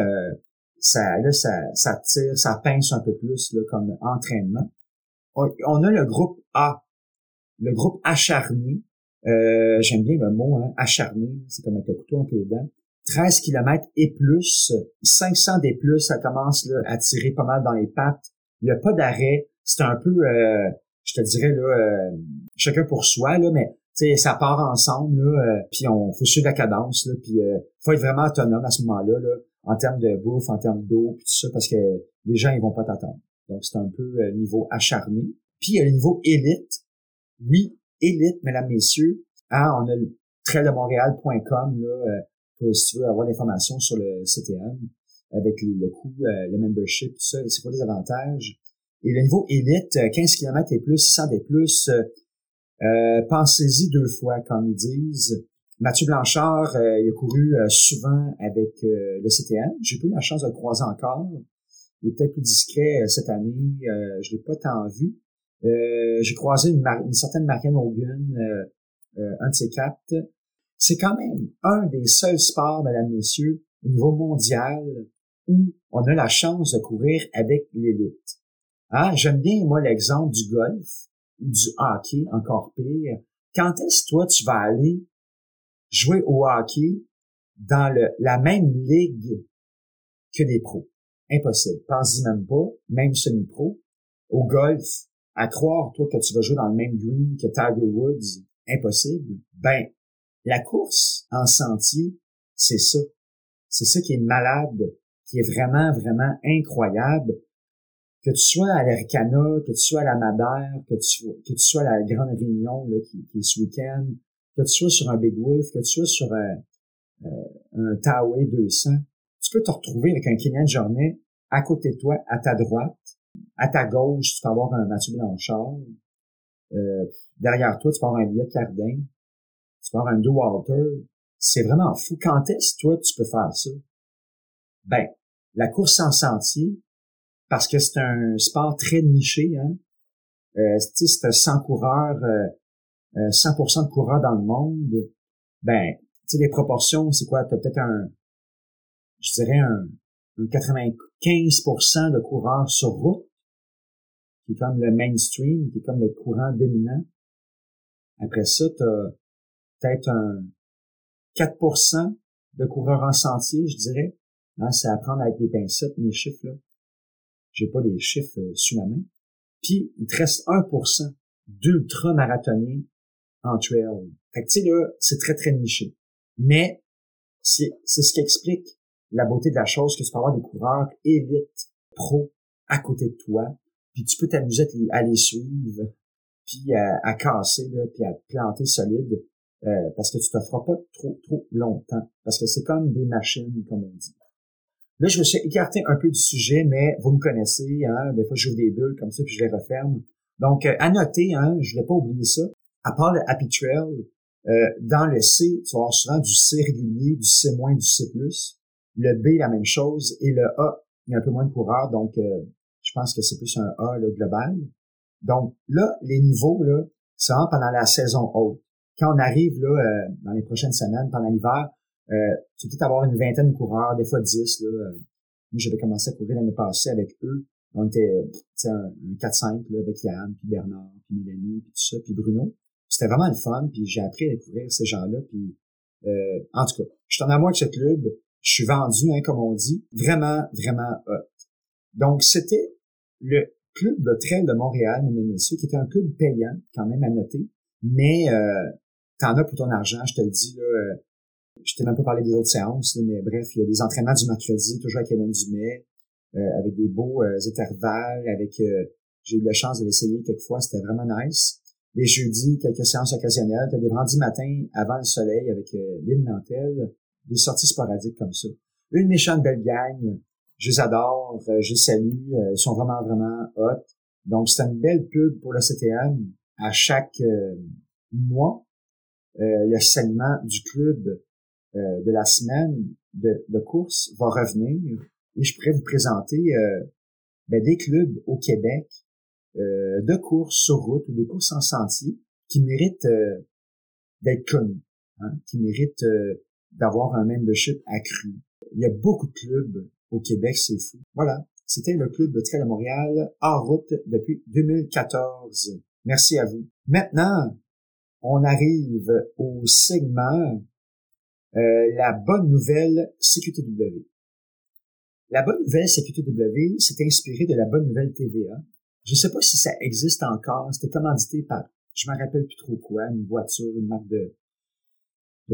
ça, là, ça, ça tire, ça pince un peu plus là, comme entraînement. on a le groupe A, le groupe acharné, euh, j'aime bien le mot, hein, acharné, c'est comme un couteau entre les dents. 13 km et plus, 500 des plus, ça commence là, à tirer pas mal dans les pattes. Il n'y a pas d'arrêt. C'est un peu, euh, je te dirais, là, euh, chacun pour soi, là, mais ça part ensemble, là, puis on faut suivre la cadence, là, puis faut être vraiment autonome à ce moment-là, là, en termes de bouffe, en termes d'eau, puis tout ça, parce que les gens, ils vont pas t'attendre. Donc, c'est un peu niveau acharné. Puis, il y a le niveau élite, oui, élite, mesdames, messieurs. Ah, on a le traildemontréal.com là, euh, pour si tu veux avoir l'information sur le CTM avec le coût, euh, le membership, tout ça, c'est quoi les avantages. Et le niveau élite, 15 euh, km et plus, 600 et plus, pensez-y deux fois, comme ils disent. Mathieu Blanchard, il a couru souvent avec le CTM. J'ai pas eu la chance de le croiser encore. Il est peut-être plus discret cette année. je l'ai pas tant vu. Euh, j'ai croisé une, une, certaine Marianne Hogan, euh, euh, un de ces quatre. C'est quand même un des seuls sports, mesdames, messieurs, au niveau mondial où on a la chance de courir avec l'élite. Ah, J'aime bien, moi, l'exemple du golf du hockey, encore pire. Quand est-ce, toi, tu vas aller jouer au hockey dans le, la même ligue que des pros? Impossible. Pense-y même pas, même semi-pro. Au golf, à croire, toi, que tu vas jouer dans le même green que Tiger Woods, impossible. Ben, la course en sentier, c'est ça. C'est ça qui est malade, qui est vraiment, vraiment incroyable. Que tu sois à l'Aricana, que tu sois à la Madère, que tu, que tu sois à la Grande Réunion là, qui, est ce week-end, que tu sois sur un Big Wolf, que tu sois sur un, euh, un Taway 200, tu peux te retrouver avec un Kenyan Journée à côté de toi, à ta droite, à ta gauche, tu peux avoir un Mathieu Blanchard. Euh, derrière toi, tu peux avoir un Elliott Cardin. Tu peux avoir un Joe Walter. C'est vraiment fou. Quand est-ce, toi, tu peux faire ça? Ben, la course en sentier, parce que c'est un sport très niché, hein. Euh, c'est 100 coureurs, euh, 100% euh, de coureurs dans le monde. Ben, tu sais, les proportions, c'est quoi? T'as peut-être un, je dirais un 95% de coureurs sur route, qui est comme le mainstream, qui est comme le courant dominant. Après ça, tu as peut-être un 4% de coureurs en sentier, je dirais. Hein, c'est à prendre avec les pincettes, mes chiffres, là. J'ai pas les chiffres euh, sous la main. Puis, il te reste 1% d'ultra-marathoniens en trail. Fait que, tu sais, là, c'est très, très niché. Mais, c'est ce qui explique la beauté de la chose que tu peux avoir des coureurs élites, pro, à côté de toi, puis tu peux t'amuser à les suivre, puis à, casser, là, puis à te planter solide, euh, parce que tu te feras pas trop, trop longtemps, parce que c'est comme des machines, comme on dit. Là, je me suis écarté un peu du sujet, mais vous me connaissez, hein, des fois j'ouvre des bulles comme ça, puis je les referme. Donc, euh, à noter, hein, je n'ai pas oublié ça, à part le Happy Trail, euh, dans le C, tu vas avoir souvent du C régulier, du C-, du C+. Le B, la même chose. Et le A, il y a un peu moins de coureurs, donc euh, je pense que c'est plus un A le global. Donc là, les niveaux, là, c'est vraiment pendant la saison haute. quand on arrive là euh, dans les prochaines semaines, pendant l'hiver, euh, tu peux peut-être avoir une vingtaine de coureurs, des fois dix. Là, euh. moi, j'avais commencé à courir l'année passée avec eux. On était un, un 4-5 là, avec Yann, puis Bernard, puis Mélanie, puis tout ça, puis Bruno. C'était vraiment le fun, puis j'ai appris à découvrir ces gens-là. Puis euh, en tout cas, je suis en amour avec ce club. Je suis vendu, hein, comme on dit. Vraiment, vraiment hot. Donc, c'était le club de trail de Montréal, mesdames et messieurs, qui était un club payant, quand même à noter. Mais euh, t'en as pour ton argent, je te le dis. Là, euh, je t'ai même pas parlé des autres séances, mais bref, il y a des entraînements du mercredi, toujours avec Hélène Dumais, euh, avec des beaux euh, intervalles, avec euh, j'ai eu la chance de l'essayer quelquefois, c'était vraiment nice. Les jeudis, quelques séances occasionnelles, t'as des vendredis matin avant le soleil avec euh, l'île Nantel, des sorties sporadiques comme ça. Une méchante belle gang, je les adore, je les salue, ils sont vraiment, vraiment hot. Donc, c'est une belle pub pour le CTM à chaque mois. le segment du club de la semaine de, de course va revenir et je pourrais vous présenter euh, ben, des clubs au Québec euh, de courses sur route ou des courses en sentier qui méritent euh, d'être connus, hein, qui méritent d'avoir un membership accru. Il y a beaucoup de clubs au Québec, c'est fou. Voilà, c'était le club de trail de Montréal en route depuis 2014. Merci à vous. Maintenant, on arrive au segment la bonne nouvelle CQTW. La bonne nouvelle CQTW s'est inspirée de la bonne nouvelle TVA. Je ne sais pas si ça existe encore. C'était commandité par, je me rappelle plus trop quoi, une voiture, une marque de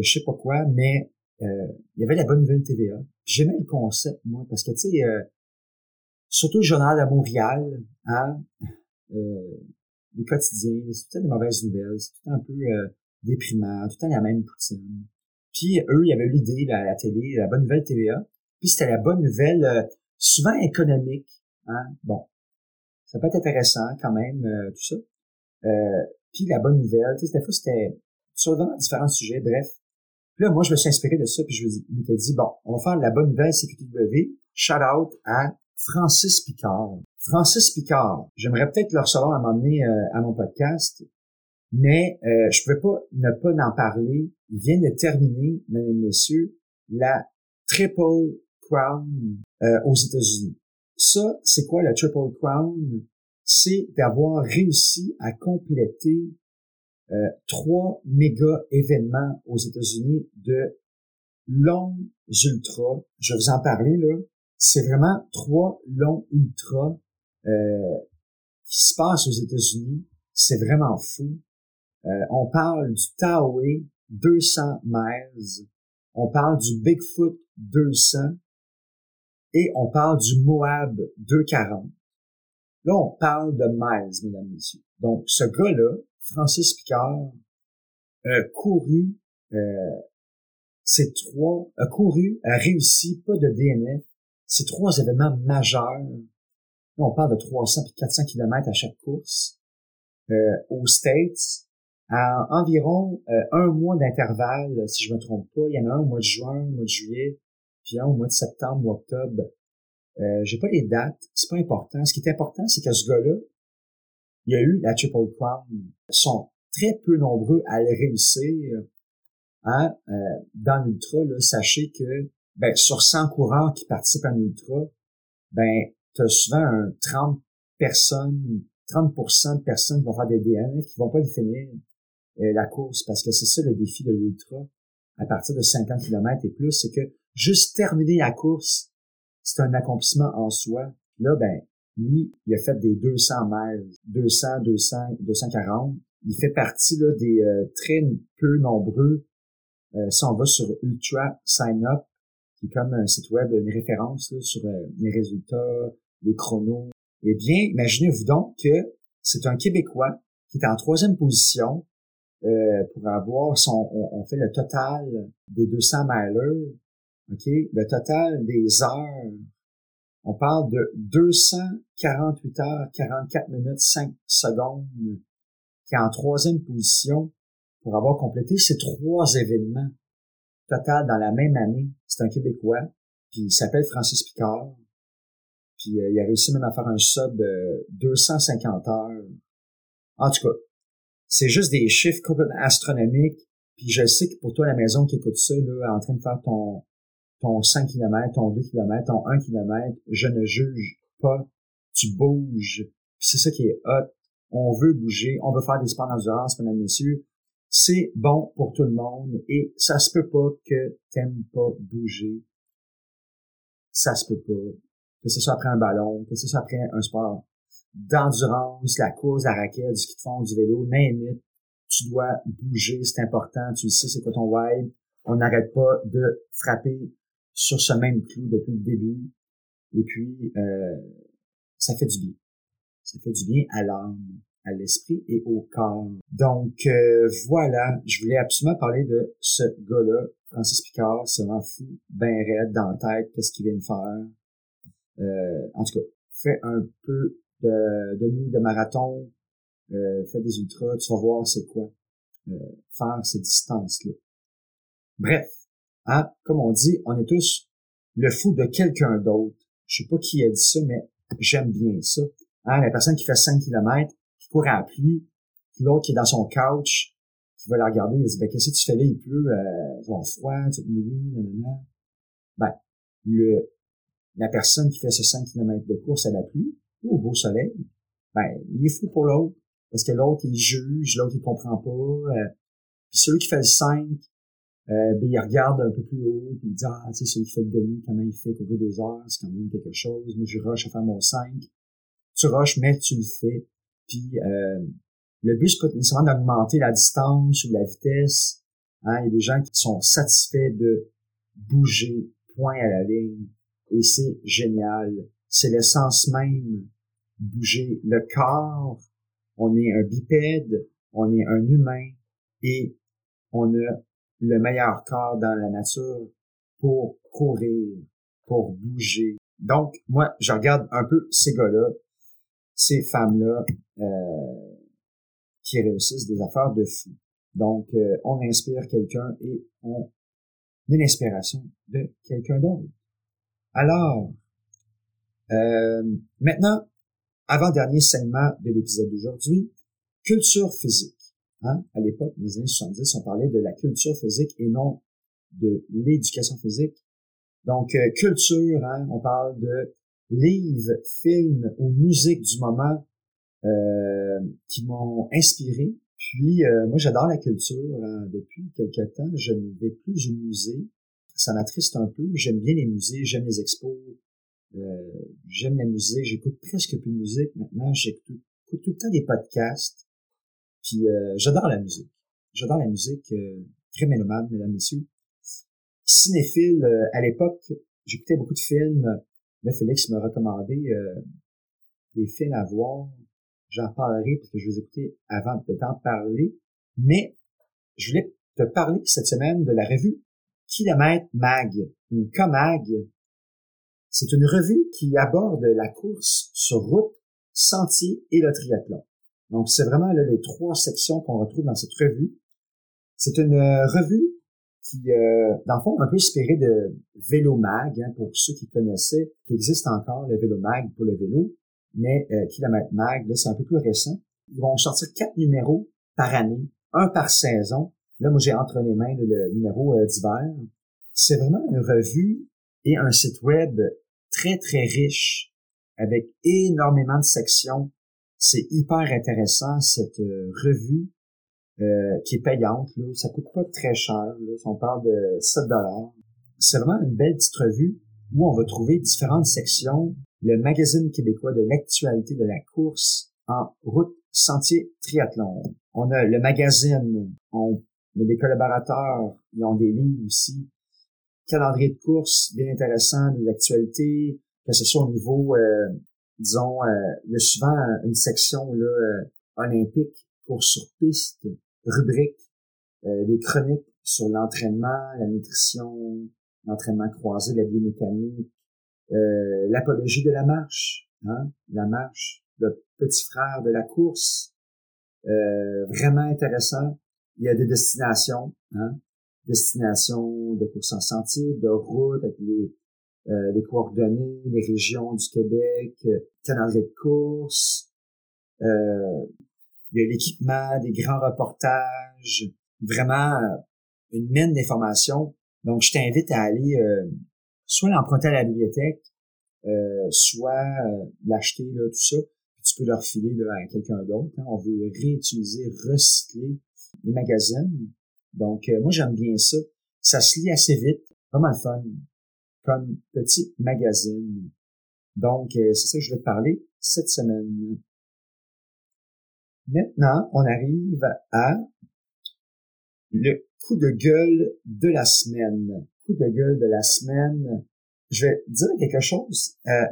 je sais pas quoi, mais euh, il y avait la bonne nouvelle TVA. J'aimais le concept, moi, parce que, tu sais, euh, surtout le journal à Montréal, hein, euh, les quotidiens, c'est tout le des mauvaises nouvelles, c'est tout un peu euh, déprimant, tout le temps la même poutine. Puis eux, il y avait eu l'idée, la, la télé, la bonne nouvelle TVA, puis c'était la bonne nouvelle, souvent économique. Hein? Bon, ça peut être intéressant quand même, tout ça. Puis la bonne nouvelle, tu sais, fois c'était sur vraiment différents sujets, bref. Là, moi, je me suis inspiré de ça, puis je me suis dit, bon, on va faire la bonne nouvelle CQTW. Shout out à Francis Picard. Francis Picard, j'aimerais peut-être le recevoir à un moment donné à mon podcast, mais euh, je pouvais pas ne pas en parler. Il vient de terminer, mesdames et messieurs, la Triple Crown euh, aux États-Unis. Ça, c'est quoi la Triple Crown? C'est d'avoir réussi à compléter euh, trois méga événements aux États-Unis de longs ultras. Je vais vous en parler là. C'est vraiment trois longs ultras euh, qui se passent aux États-Unis. C'est vraiment fou. on parle du Taoué 200 miles. On parle du Bigfoot 200 et on parle du Moab 240. Là, on parle de miles, mesdames messieurs. Donc, ce gars-là, Francis Picard, a couru euh, ces trois, a couru, a réussi, pas de DNF, ces trois événements majeurs. Là, on parle de 300 et 400 km à chaque course. Euh, aux States, à environ euh, un mois d'intervalle, si je me trompe pas. Il y en a un au mois de juin, au mois de juillet, puis au mois de septembre ou octobre. Euh, j'ai pas les dates, c'est pas important. Ce qui est important, c'est que ce gars-là, il y a eu la Triple Crown. Ils sont très peu nombreux à le réussir. Hein? Euh, dans l'ultra, sachez que ben, sur 100 coureurs qui participent à l'ultra, ben, tu as souvent un 30 personnes, 30% de personnes qui vont faire des DNF qui vont pas finir euh, la course parce que c'est ça le défi de l'ultra à partir de 50 km et plus, c'est que juste terminer la course, c'est un accomplissement en soi. Là, ben, lui, il a fait des 200 miles, 200, 200, 240. Il fait partie là, des euh, très peu nombreux. Euh, si on va sur Ultra Sign Up, qui est comme un site web, une référence là, sur euh, les résultats, les chronos. Eh bien, imaginez-vous donc que c'est un Québécois qui est en troisième position euh, pour avoir son, on, fait le total des 200 milers OK? Le total des heures, on parle de 248 heures, 44 minutes, 5 secondes, qui est en troisième position pour avoir complété ces trois événements total dans la même année. C'est un Québécois, puis il s'appelle Francis Picard. Puis euh, il a réussi même à faire un sub de 250 heures. En tout cas, c'est juste des chiffres complètement astronomiques. Puis je sais que pour toi, la maison qui écoute ça, là, en train de faire ton, ton 5 km, ton 2 km, ton 1 km, je ne juge pas. Tu bouges. C'est ça qui est hot. On veut bouger. On veut faire des sports d'endurance, mesdames, messieurs. C'est bon pour tout le monde et ça se peut pas que t'aimes pas bouger. Ça se peut pas. Que ce soit après un ballon, que ce soit après un sport d'endurance, la course, la raquette, du ski de fond, du vélo, n'importe tu dois bouger, c'est important, tu sais c'est quoi ton vibe. On n'arrête pas de frapper sur ce même clou depuis le début. Et puis, euh, ça fait du bien. Ça fait du bien à l'âme, à l'esprit et au corps. Donc, euh, voilà, je voulais absolument parler de ce gars-là, Francis Picard, c'est vraiment fou, ben raide dans la tête, qu'est-ce qu'il vient de faire. Euh, en tout cas, fait un peu de demi de marathon, euh, fais des ultras, tu vas voir c'est quoi faire ces distances-là. Bref, hein, comme on dit, on est tous le fou de quelqu'un d'autre. Je sais pas qui a dit ça, mais j'aime bien ça. Hein, la personne qui fait 5 km, qui court à la pluie, l'autre qui est dans son couch, qui va la regarder, il dire, ben, qu'est-ce que tu fais là, il pleut, euh, vas froid, tu vas nanana. Ben, le, la personne qui fait ce 5 km de course à la pluie, ou au beau soleil, ben, il est fou pour l'autre. Parce que l'autre, il juge, l'autre, il comprend pas. Euh, puis celui qui fait le 5, euh, ben, il regarde un peu plus haut, puis il dit, ah, tu sais, celui qui fait le demi, comment il fait courir deux heures, c'est quand même quelque chose. Moi, je rush à faire mon 5. Tu rushes, mais tu le fais. Puis, euh, le but, c'est pas nécessairement d'augmenter la distance ou la vitesse. Hein? Il y a des gens qui sont satisfaits de bouger, point à la ligne. Et c'est génial. C'est l'essence même. Bouger le corps, on est un bipède, on est un humain et on a le meilleur corps dans la nature pour courir, pour bouger. Donc, moi, je regarde un peu ces gars-là, ces femmes-là euh, qui réussissent des affaires de fou. Donc, euh, on inspire quelqu'un et on est l'inspiration de quelqu'un d'autre. Alors, euh, maintenant, avant-dernier segment de l'épisode d'aujourd'hui, culture physique. Hein? À l'époque, les années 70, on parlait de la culture physique et non de l'éducation physique. Donc, euh, culture, hein? on parle de livres, films ou musique du moment euh, qui m'ont inspiré. Puis, euh, moi, j'adore la culture. Hein. Depuis quelque temps, je ne vais plus au musée. Ça m'attriste un peu. J'aime bien les musées, j'aime les expos, euh, j'aime la musique, j'écoute presque plus de musique maintenant, j'écoute tout, le temps des podcasts. Puis euh, j'adore la musique. J'adore la musique, euh, très mélomane, mesdames, messieurs. Cinéphile, à l'époque, j'écoutais beaucoup de films. Là, Félix m'a recommandé des films à voir. J'en parlerai parce que je les ai avant de t'en parler. Mais je voulais te parler cette semaine de la revue Kilomètre Mag, une comag c'est une revue qui aborde la course sur route, sentier et le triathlon. Donc, c'est vraiment là, les trois sections qu'on retrouve dans cette revue. C'est une euh, revue qui, euh, dans le fond, un peu inspirée de Vélo Mag, hein, pour ceux qui connaissaient, qui existe encore, le Vélo Mag pour le vélo, mais euh, Kilomètre Mag, là, c'est un peu plus récent. Ils vont sortir quatre numéros par année, un par saison. Là, moi, j'ai entre les mains le numéro euh, d'hiver. C'est vraiment une revue et un site web très, très riche avec énormément de sections. C'est hyper intéressant, cette euh, revue euh, qui est payante. Là. Ça coûte pas très cher. Là. On parle de 7 dollars. C'est vraiment une belle petite revue où on va trouver différentes sections. Le magazine québécois de l'actualité de la course en route sentier triathlon. On a le magazine, on a des collaborateurs, ils ont des livres aussi calendrier de course bien intéressant, des actualités, que ce soit au niveau, euh, disons, euh, il y a souvent une section là, euh, olympique, course sur piste, rubrique, des chroniques sur l'entraînement, la nutrition, l'entraînement croisé, la biomécanique, l'apologie de la marche, hein, la marche, le petit frère de la course, vraiment intéressant. Il y a des destinations, hein, destination de course en sentier, de route, avec les, euh, les coordonnées, les régions du Québec, euh, de course. Euh, il y a l'équipement, des grands reportages, vraiment euh, une mine d'informations. Donc, je t'invite à aller euh, soit l'emprunter à la bibliothèque, soit l'acheter, là, tout ça. Puis tu peux le refiler là, à quelqu'un d'autre. Hein. On veut réutiliser, recycler les magazines. Donc, moi, j'aime bien ça. Ça se lit assez vite, vraiment le fun, comme petit magazine. Donc, c'est ça que je vais te parler cette semaine. Maintenant, on arrive à le coup de gueule de la semaine. Coup de gueule de la semaine. Je vais dire quelque chose. Euh,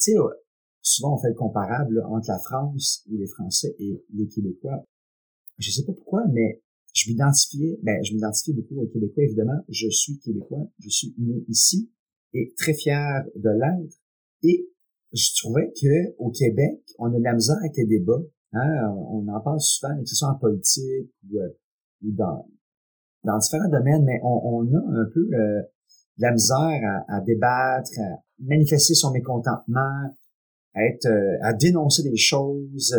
tu sais, souvent on fait le comparable entre la France ou les Français et les Québécois. Je sais pas pourquoi, mais je m'identifiais, ben, je m'identifie beaucoup aux Québécois, évidemment. Je suis Québécois, je suis né ici et très fier de l'être. Et je trouvais que au Québec, on a de la misère avec les débats. Hein? On en parle souvent, que ce soit en politique ou, euh, ou dans, dans différents domaines, mais on, on a un peu euh, de la misère à, débattre, à manifester son mécontentement, à être, euh, à dénoncer des choses.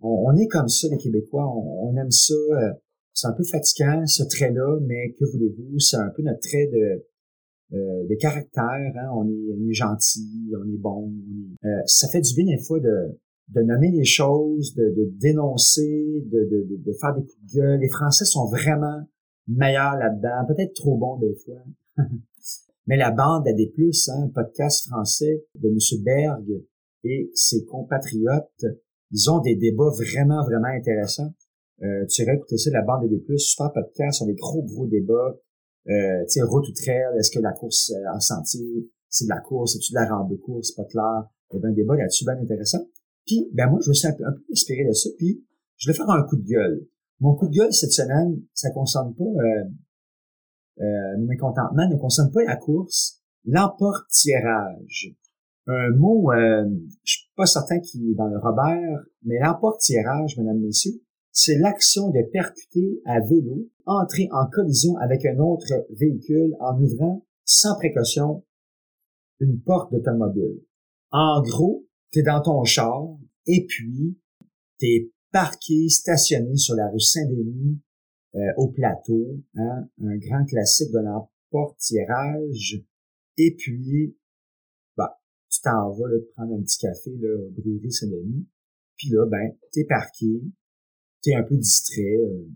On, est comme ça, les Québécois. On, aime ça. C'est un peu fatigant, ce trait-là, mais que voulez-vous? C'est un peu notre trait de, de caractère. Hein? On, est, on est gentil, on est bon. ça fait du bien des fois de, de nommer les choses, de, de dénoncer, de, de, de, faire des coups de gueule. Les Français sont vraiment meilleurs là-dedans, peut-être trop bons des fois. Mais la bande a des plus, hein, podcast français de M. Berg et ses compatriotes, ils ont des débats vraiment, vraiment intéressants. Euh, tu irais écouter ça, la bande des plus, super podcast, ont des gros, gros débats. Euh, tu sais, route ou trail, est-ce que la course en sentier, c'est de la course, c'est-tu de la rando course, pas clair? Il y a un débat là-dessus bien intéressant. Puis, ben moi, je me suis un peu, inspiré de ça, puis je vais faire un coup de gueule. Mon coup de gueule cette semaine, ça concerne pas euh, euh, mon mécontentement, ne concerne pas la course, l'emportiérage. Un mot, euh, je suis pas certain qu'il est dans le Robert, mais l'emportiérage, mesdames, messieurs, c'est l'action de percuter à vélo, entrer en collision avec un autre véhicule en ouvrant sans précaution une porte d'automobile. En gros, t'es dans ton char et puis t'es parqué, stationné sur la rue Saint-Denis euh, au plateau, hein, un grand classique de l'emportiérage. Et puis, bah, tu t'en vas là, prendre un petit café là, brûlé Saint-Denis. Puis là, ben, t'es parqué, t'es un peu distrait, euh,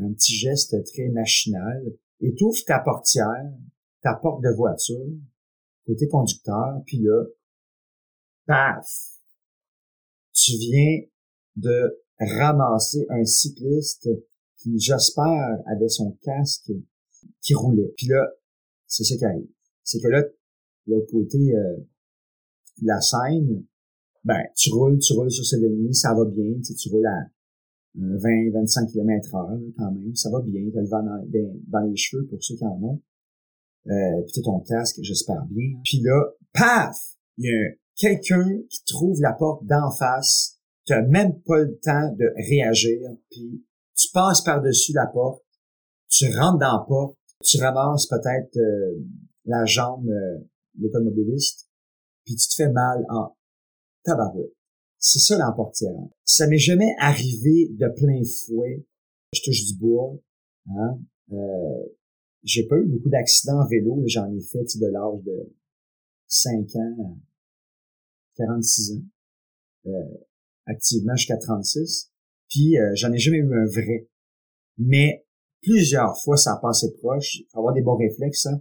un petit geste très machinal, et t'ouvres ta portière, ta porte de voiture, côté conducteur, puis là, paf, tu viens de ramasser un cycliste qui, j'espère, avait son casque qui roulait. Puis là, c'est ça qui arrive. C'est que là, l'autre côté euh, de la scène, ben, tu roules, tu roules sur ce demi, ça va bien, tu, sais, tu roules à 20-25 km heure quand même, ça va bien, t'as le vent dans, les cheveux pour ceux qui en ont. Euh, puis ton casque, j'espère bien. Puis là, paf! Il y a un quelqu'un qui trouve la porte d'en face, tu n'as même pas le temps de réagir, puis tu passes par-dessus la porte, tu rentres dans la porte, tu ramasses peut-être euh, la jambe euh, l'automobiliste, puis tu te fais mal en tabarouette. C'est ça l'emportière. Ça m'est jamais arrivé de plein fouet. Je touche du bois. Hein? Euh, j'ai pas eu beaucoup d'accidents en vélo. J'en ai fait de l'âge de 5 ans 46 ans, euh, activement jusqu'à 36. Puis euh, j'en ai jamais eu un vrai. Mais plusieurs fois, ça a passé proche. Faut avoir des bons réflexes. Hein.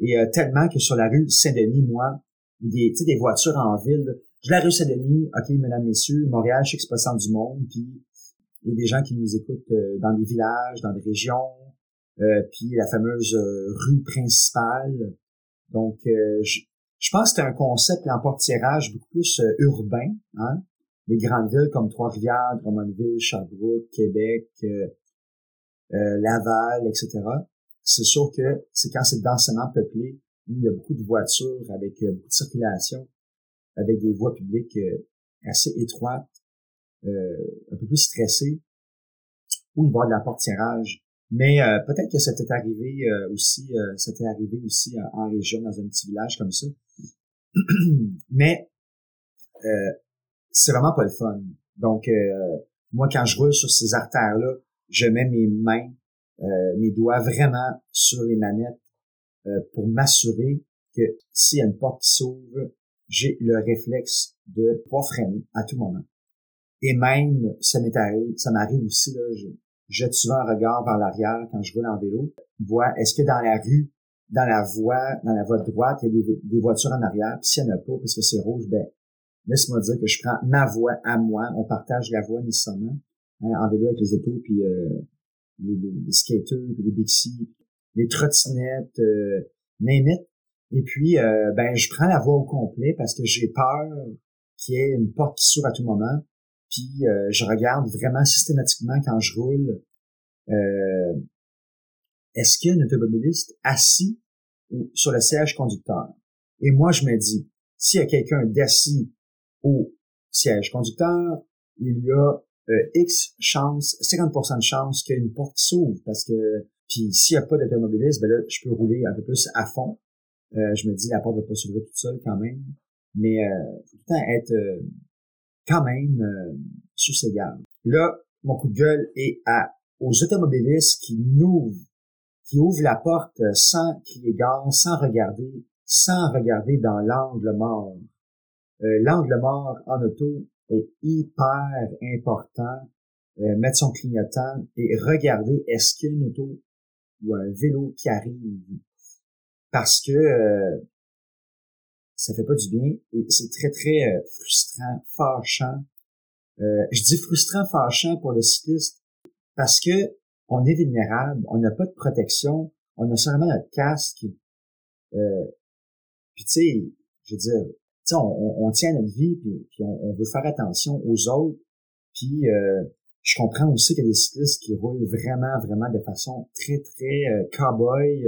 Et euh, tellement que sur la rue Saint-Denis, moi, des, des voitures en ville, la rue Saint-Denis, OK, mesdames, messieurs, Montréal, je sais que du monde, puis il y a des gens qui nous écoutent dans des villages, dans des régions, puis la fameuse rue principale. Donc, je, je pense que c'est un concept, l'emportiérage, beaucoup plus euh, urbain. Hein? Les grandes villes comme Trois-Rivières, Drummondville, Sherbrooke, Québec, euh, euh, Laval, etc. C'est sûr que c'est quand c'est densément peuplé, où il y a beaucoup de voitures avec beaucoup de circulation, avec des voies publiques assez étroites, un peu plus stressées, où il va y avoir de l'emportiérage. Mais peut-être que c'était arrivé aussi, c'était arrivé aussi en région, dans un petit village comme ça. Mais euh, c'est vraiment pas le fun. Donc, euh, Moi, quand je roule sur ces artères-là, je mets mes mains, euh, mes doigts vraiment sur les manettes euh, pour m'assurer que s'il y a une porte qui s'ouvre, j'ai le réflexe de pouvoir freiner à tout moment. Et même, ça m'est arrivé, ça m'arrive aussi, là, je jette souvent un regard vers l'arrière quand je roule en vélo, vois, est-ce que dans la rue, dans la voie, dans la voie de droite, il y a des, des voitures en arrière, puis s'il n'y en a pas, parce que c'est rouge, ben, laisse-moi dire que je prends ma voie à moi, on partage la voie nécessairement, hein, en vélo avec les autos, puis euh, les, les, skaters, puis les bixies, les trottinettes, euh, Et puis, euh, ben, je prends la voie au complet parce que j'ai peur qu'il y ait une porte qui s'ouvre à tout moment. Puis, euh, je regarde vraiment systématiquement quand je roule, euh, est-ce qu'il y a un automobiliste assis ou sur le siège conducteur? Et moi, je me dis, s'il y a quelqu'un d'assis au siège conducteur, il y a euh, X chance, 50% de chance qu'il y ait une porte qui s'ouvre parce que puis s'il n'y a pas d'automobiliste, ben là, je peux rouler un peu plus à fond. Euh, je me dis la porte va pas s'ouvrir toute seule quand même. Mais euh, faut tout le temps être euh, quand même sous ses gardes. Là, mon coup de gueule est à aux automobilistes qui n'ouvrent, qui ouvrent la porte sans crier gare, sans regarder, sans regarder dans l'angle mort. l'angle mort en auto, est hyper important. Euh, mettre son clignotant et regarder est-ce qu'il y a une auto ou un vélo qui arrive? Parce que euh, ça fait pas du bien et c'est très, très euh, frustrant, fâchant. Euh, je dis frustrant, fâchant pour les cyclistes parce que on est vulnérable, on n'a pas de protection, on a seulement notre casque. Euh, puis tu sais, je veux dire, on, on, tient notre vie, puis, on, veut faire attention aux autres. Puis euh, je comprends aussi qu'il y a des cyclistes qui roulent vraiment, vraiment de façon très, très cowboy.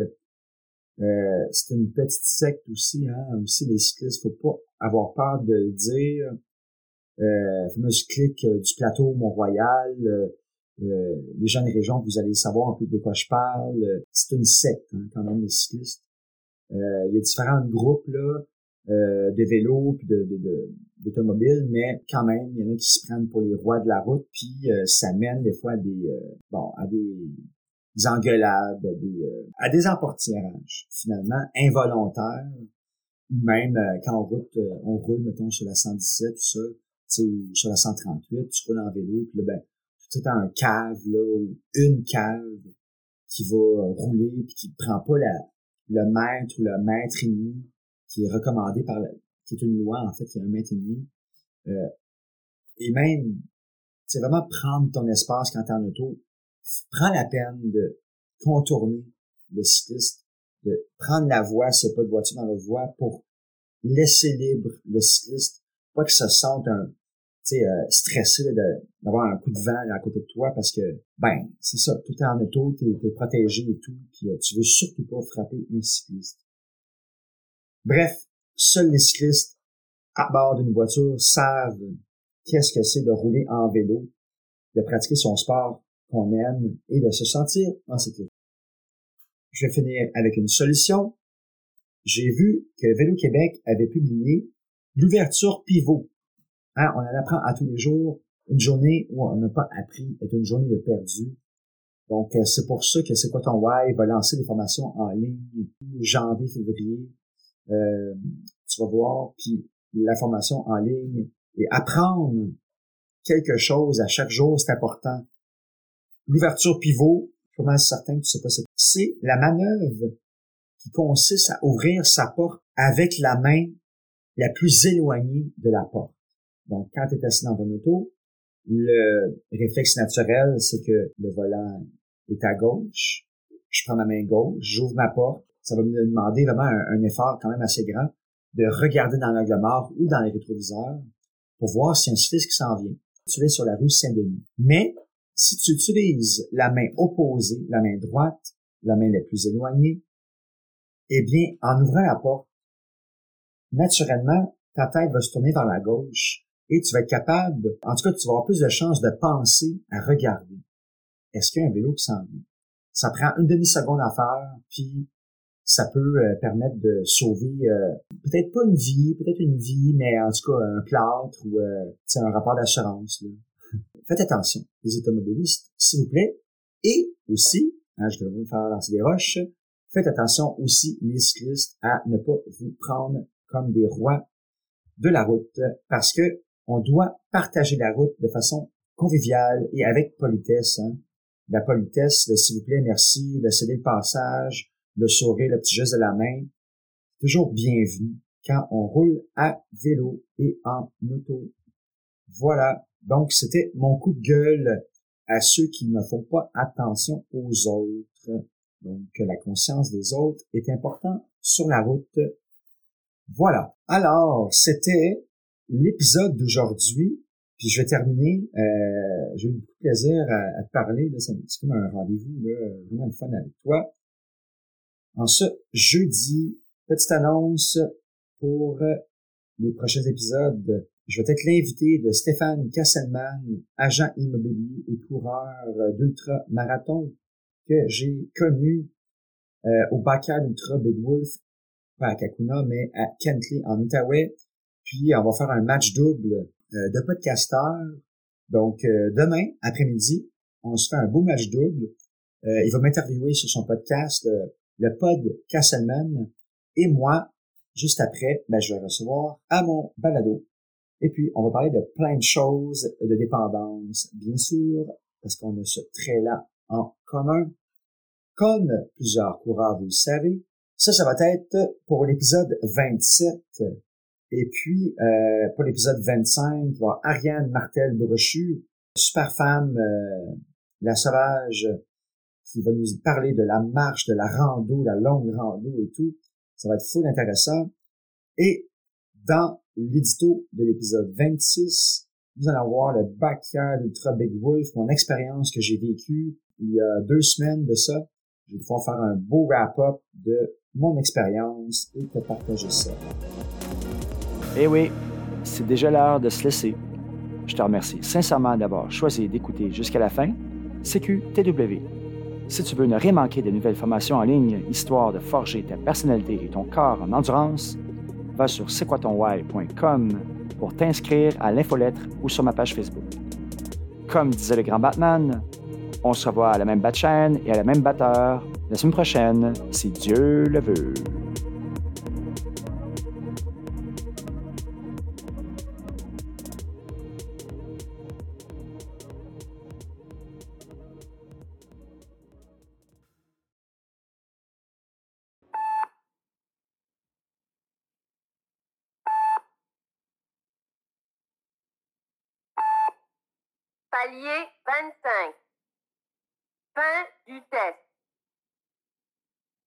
Euh, c'est une petite secte aussi, hein. Aussi, les cyclistes, faut pas avoir peur de le dire. Euh, fameuse clique euh, du plateau Mont-Royal. les gens des régions, vous allez savoir un peu de quoi je parle. C'est une secte, hein, quand même, les cyclistes. il y a différents groupes, là. Euh, de vélos puis de, d'automobiles, mais quand même, il y en a qui se prennent pour les rois de la route, puis euh, ça mène des fois à des euh, bon à des, engueulades, à des, à des finalement, involontaires, même quand on route, on roule, mettons, sur la 117, tout ça, ou sur la 138, tu roules en vélo, puis là, ben, tu as un cave, là, ou une cave qui va rouler, puis qui prend pas la, le mètre ou le mètre et demi qui est recommandé par la, qui est une loi en fait qui a un mètre et demi. Euh, et même, c'est vraiment prendre ton espace quand t'es en auto. Prends la peine de contourner le cycliste, de prendre la voie a pas de voiture dans la voie pour laisser libre le cycliste, pas que ça sente un, euh, stressé d'avoir un coup de vent à côté de toi parce que, ben, c'est ça, tout est en auto, t'es es protégé et tout, puis euh, tu veux surtout pas frapper un cycliste. Bref, seuls les cyclistes à bord d'une voiture savent qu'est-ce que c'est de rouler en vélo, de pratiquer son sport qu'on aime et de se sentir en sécurité. Je vais finir avec une solution. J'ai vu que Vélo Québec avait publié l'ouverture pivot. Hein, on en apprend à tous les jours. Une journée où on n'a pas appris est une journée de perdu. Donc, euh, c'est pour ça que C'est quoi ton why va lancer des formations en ligne janvier, février euh, tu vas voir, puis la formation en ligne et apprendre quelque chose à chaque jour, c'est important. L'ouverture pivot, je suis certain que tu sais pas, c'est la manœuvre qui consiste à ouvrir sa porte avec la main la plus éloignée de la porte. Donc, quand tu es assis dans ton auto, le réflexe naturel, c'est que le volant est à gauche. Je prends ma main gauche, j'ouvre ma porte, ça va me demander vraiment un, effort quand même assez grand de regarder dans l'angle mort ou dans les rétroviseurs pour voir si un cycliste qui s'en vient. Tu es sur la rue Saint-Denis. Mais si tu utilises la main opposée, la main droite, la main la plus éloignée, eh bien, en ouvrant la porte, naturellement, ta tête va se tourner vers la gauche et tu vas être capable, en tout cas, tu vas avoir plus de chances de penser à regarder. Est-ce qu'il y a un vélo qui s'en? Ça prend une demi-seconde à faire, puis ça peut euh, permettre de sauver euh, peut-être pas une vie, peut-être une vie, mais en tout cas un plâtre ou euh, un rapport d'assurance. Faites attention, les automobilistes, s'il vous plaît. Et aussi, hein, je devrais vous faire lancer des roches, faites attention aussi, les cyclistes, à ne pas vous prendre comme des rois de la route, parce que on doit partager la route de façon conviviale et avec politesse. Hein. La politesse, le s'il vous plaît, merci, le céder le passage, le sourire, le petit geste de la main, toujours bienvenu quand on roule à vélo et en auto. Voilà. Donc, c'était mon coup de gueule à ceux qui ne font pas attention aux autres. Donc, la conscience des autres est importante sur la route. Voilà. Alors, c'était l'épisode d'aujourd'hui. Puis je vais terminer. Euh, J'ai eu beaucoup de plaisir à, te parler. C'est comme un rendez-vous, vraiment le fun avec toi. En ce jeudi, petite annonce pour les prochains épisodes. Je vais être l'invité de Stéphane Kasselman, agent immobilier et coureur d'ultra-marathon que j'ai connu euh, au Backyard Ultra Big Wolf, pas à Kakuna, mais à Kentley en Outaouais. Puis on va faire un match double euh, de podcasteurs. Donc euh, demain après-midi, on se fait un beau match double. il va m'interviewer sur son podcast, le pod Kasselman, et moi, juste après, ben, je vais recevoir à mon balado. Et puis, on va parler de plein de choses de dépendance, bien sûr, parce qu'on a ce trait-là en commun. Comme plusieurs coureurs, vous le savez, ça, ça va être pour l'épisode 27. Et puis, euh, pour l'épisode 25, il va Ariane Martel-Brochu, super femme, euh, la sauvage, qui va nous parler de la marche, de la rando, la longue rando et tout. Ça va être full intéressant. Et dans l'édito de l'épisode 26, nous allons voir le backyard Ultra Big Wolf, mon expérience que j'ai vécue il y a deux semaines de ça. Je vais pouvoir faire un beau wrap-up de mon expérience et te partager ça. Eh oui, c'est déjà l'heure de se laisser. Je te remercie sincèrement d'avoir choisi d'écouter jusqu'à la fin. CQTW. Si tu veux ne rien manquer de nouvelles formations en ligne, histoire de forger ta personnalité et ton corps en endurance, va sur c'estquoitonwhy.com pour t'inscrire à l'infolettre ou sur ma page Facebook. Comme disait le grand Batman, on se revoit à la même batte chaîne et à la même batteur la semaine prochaine, si Dieu le veut.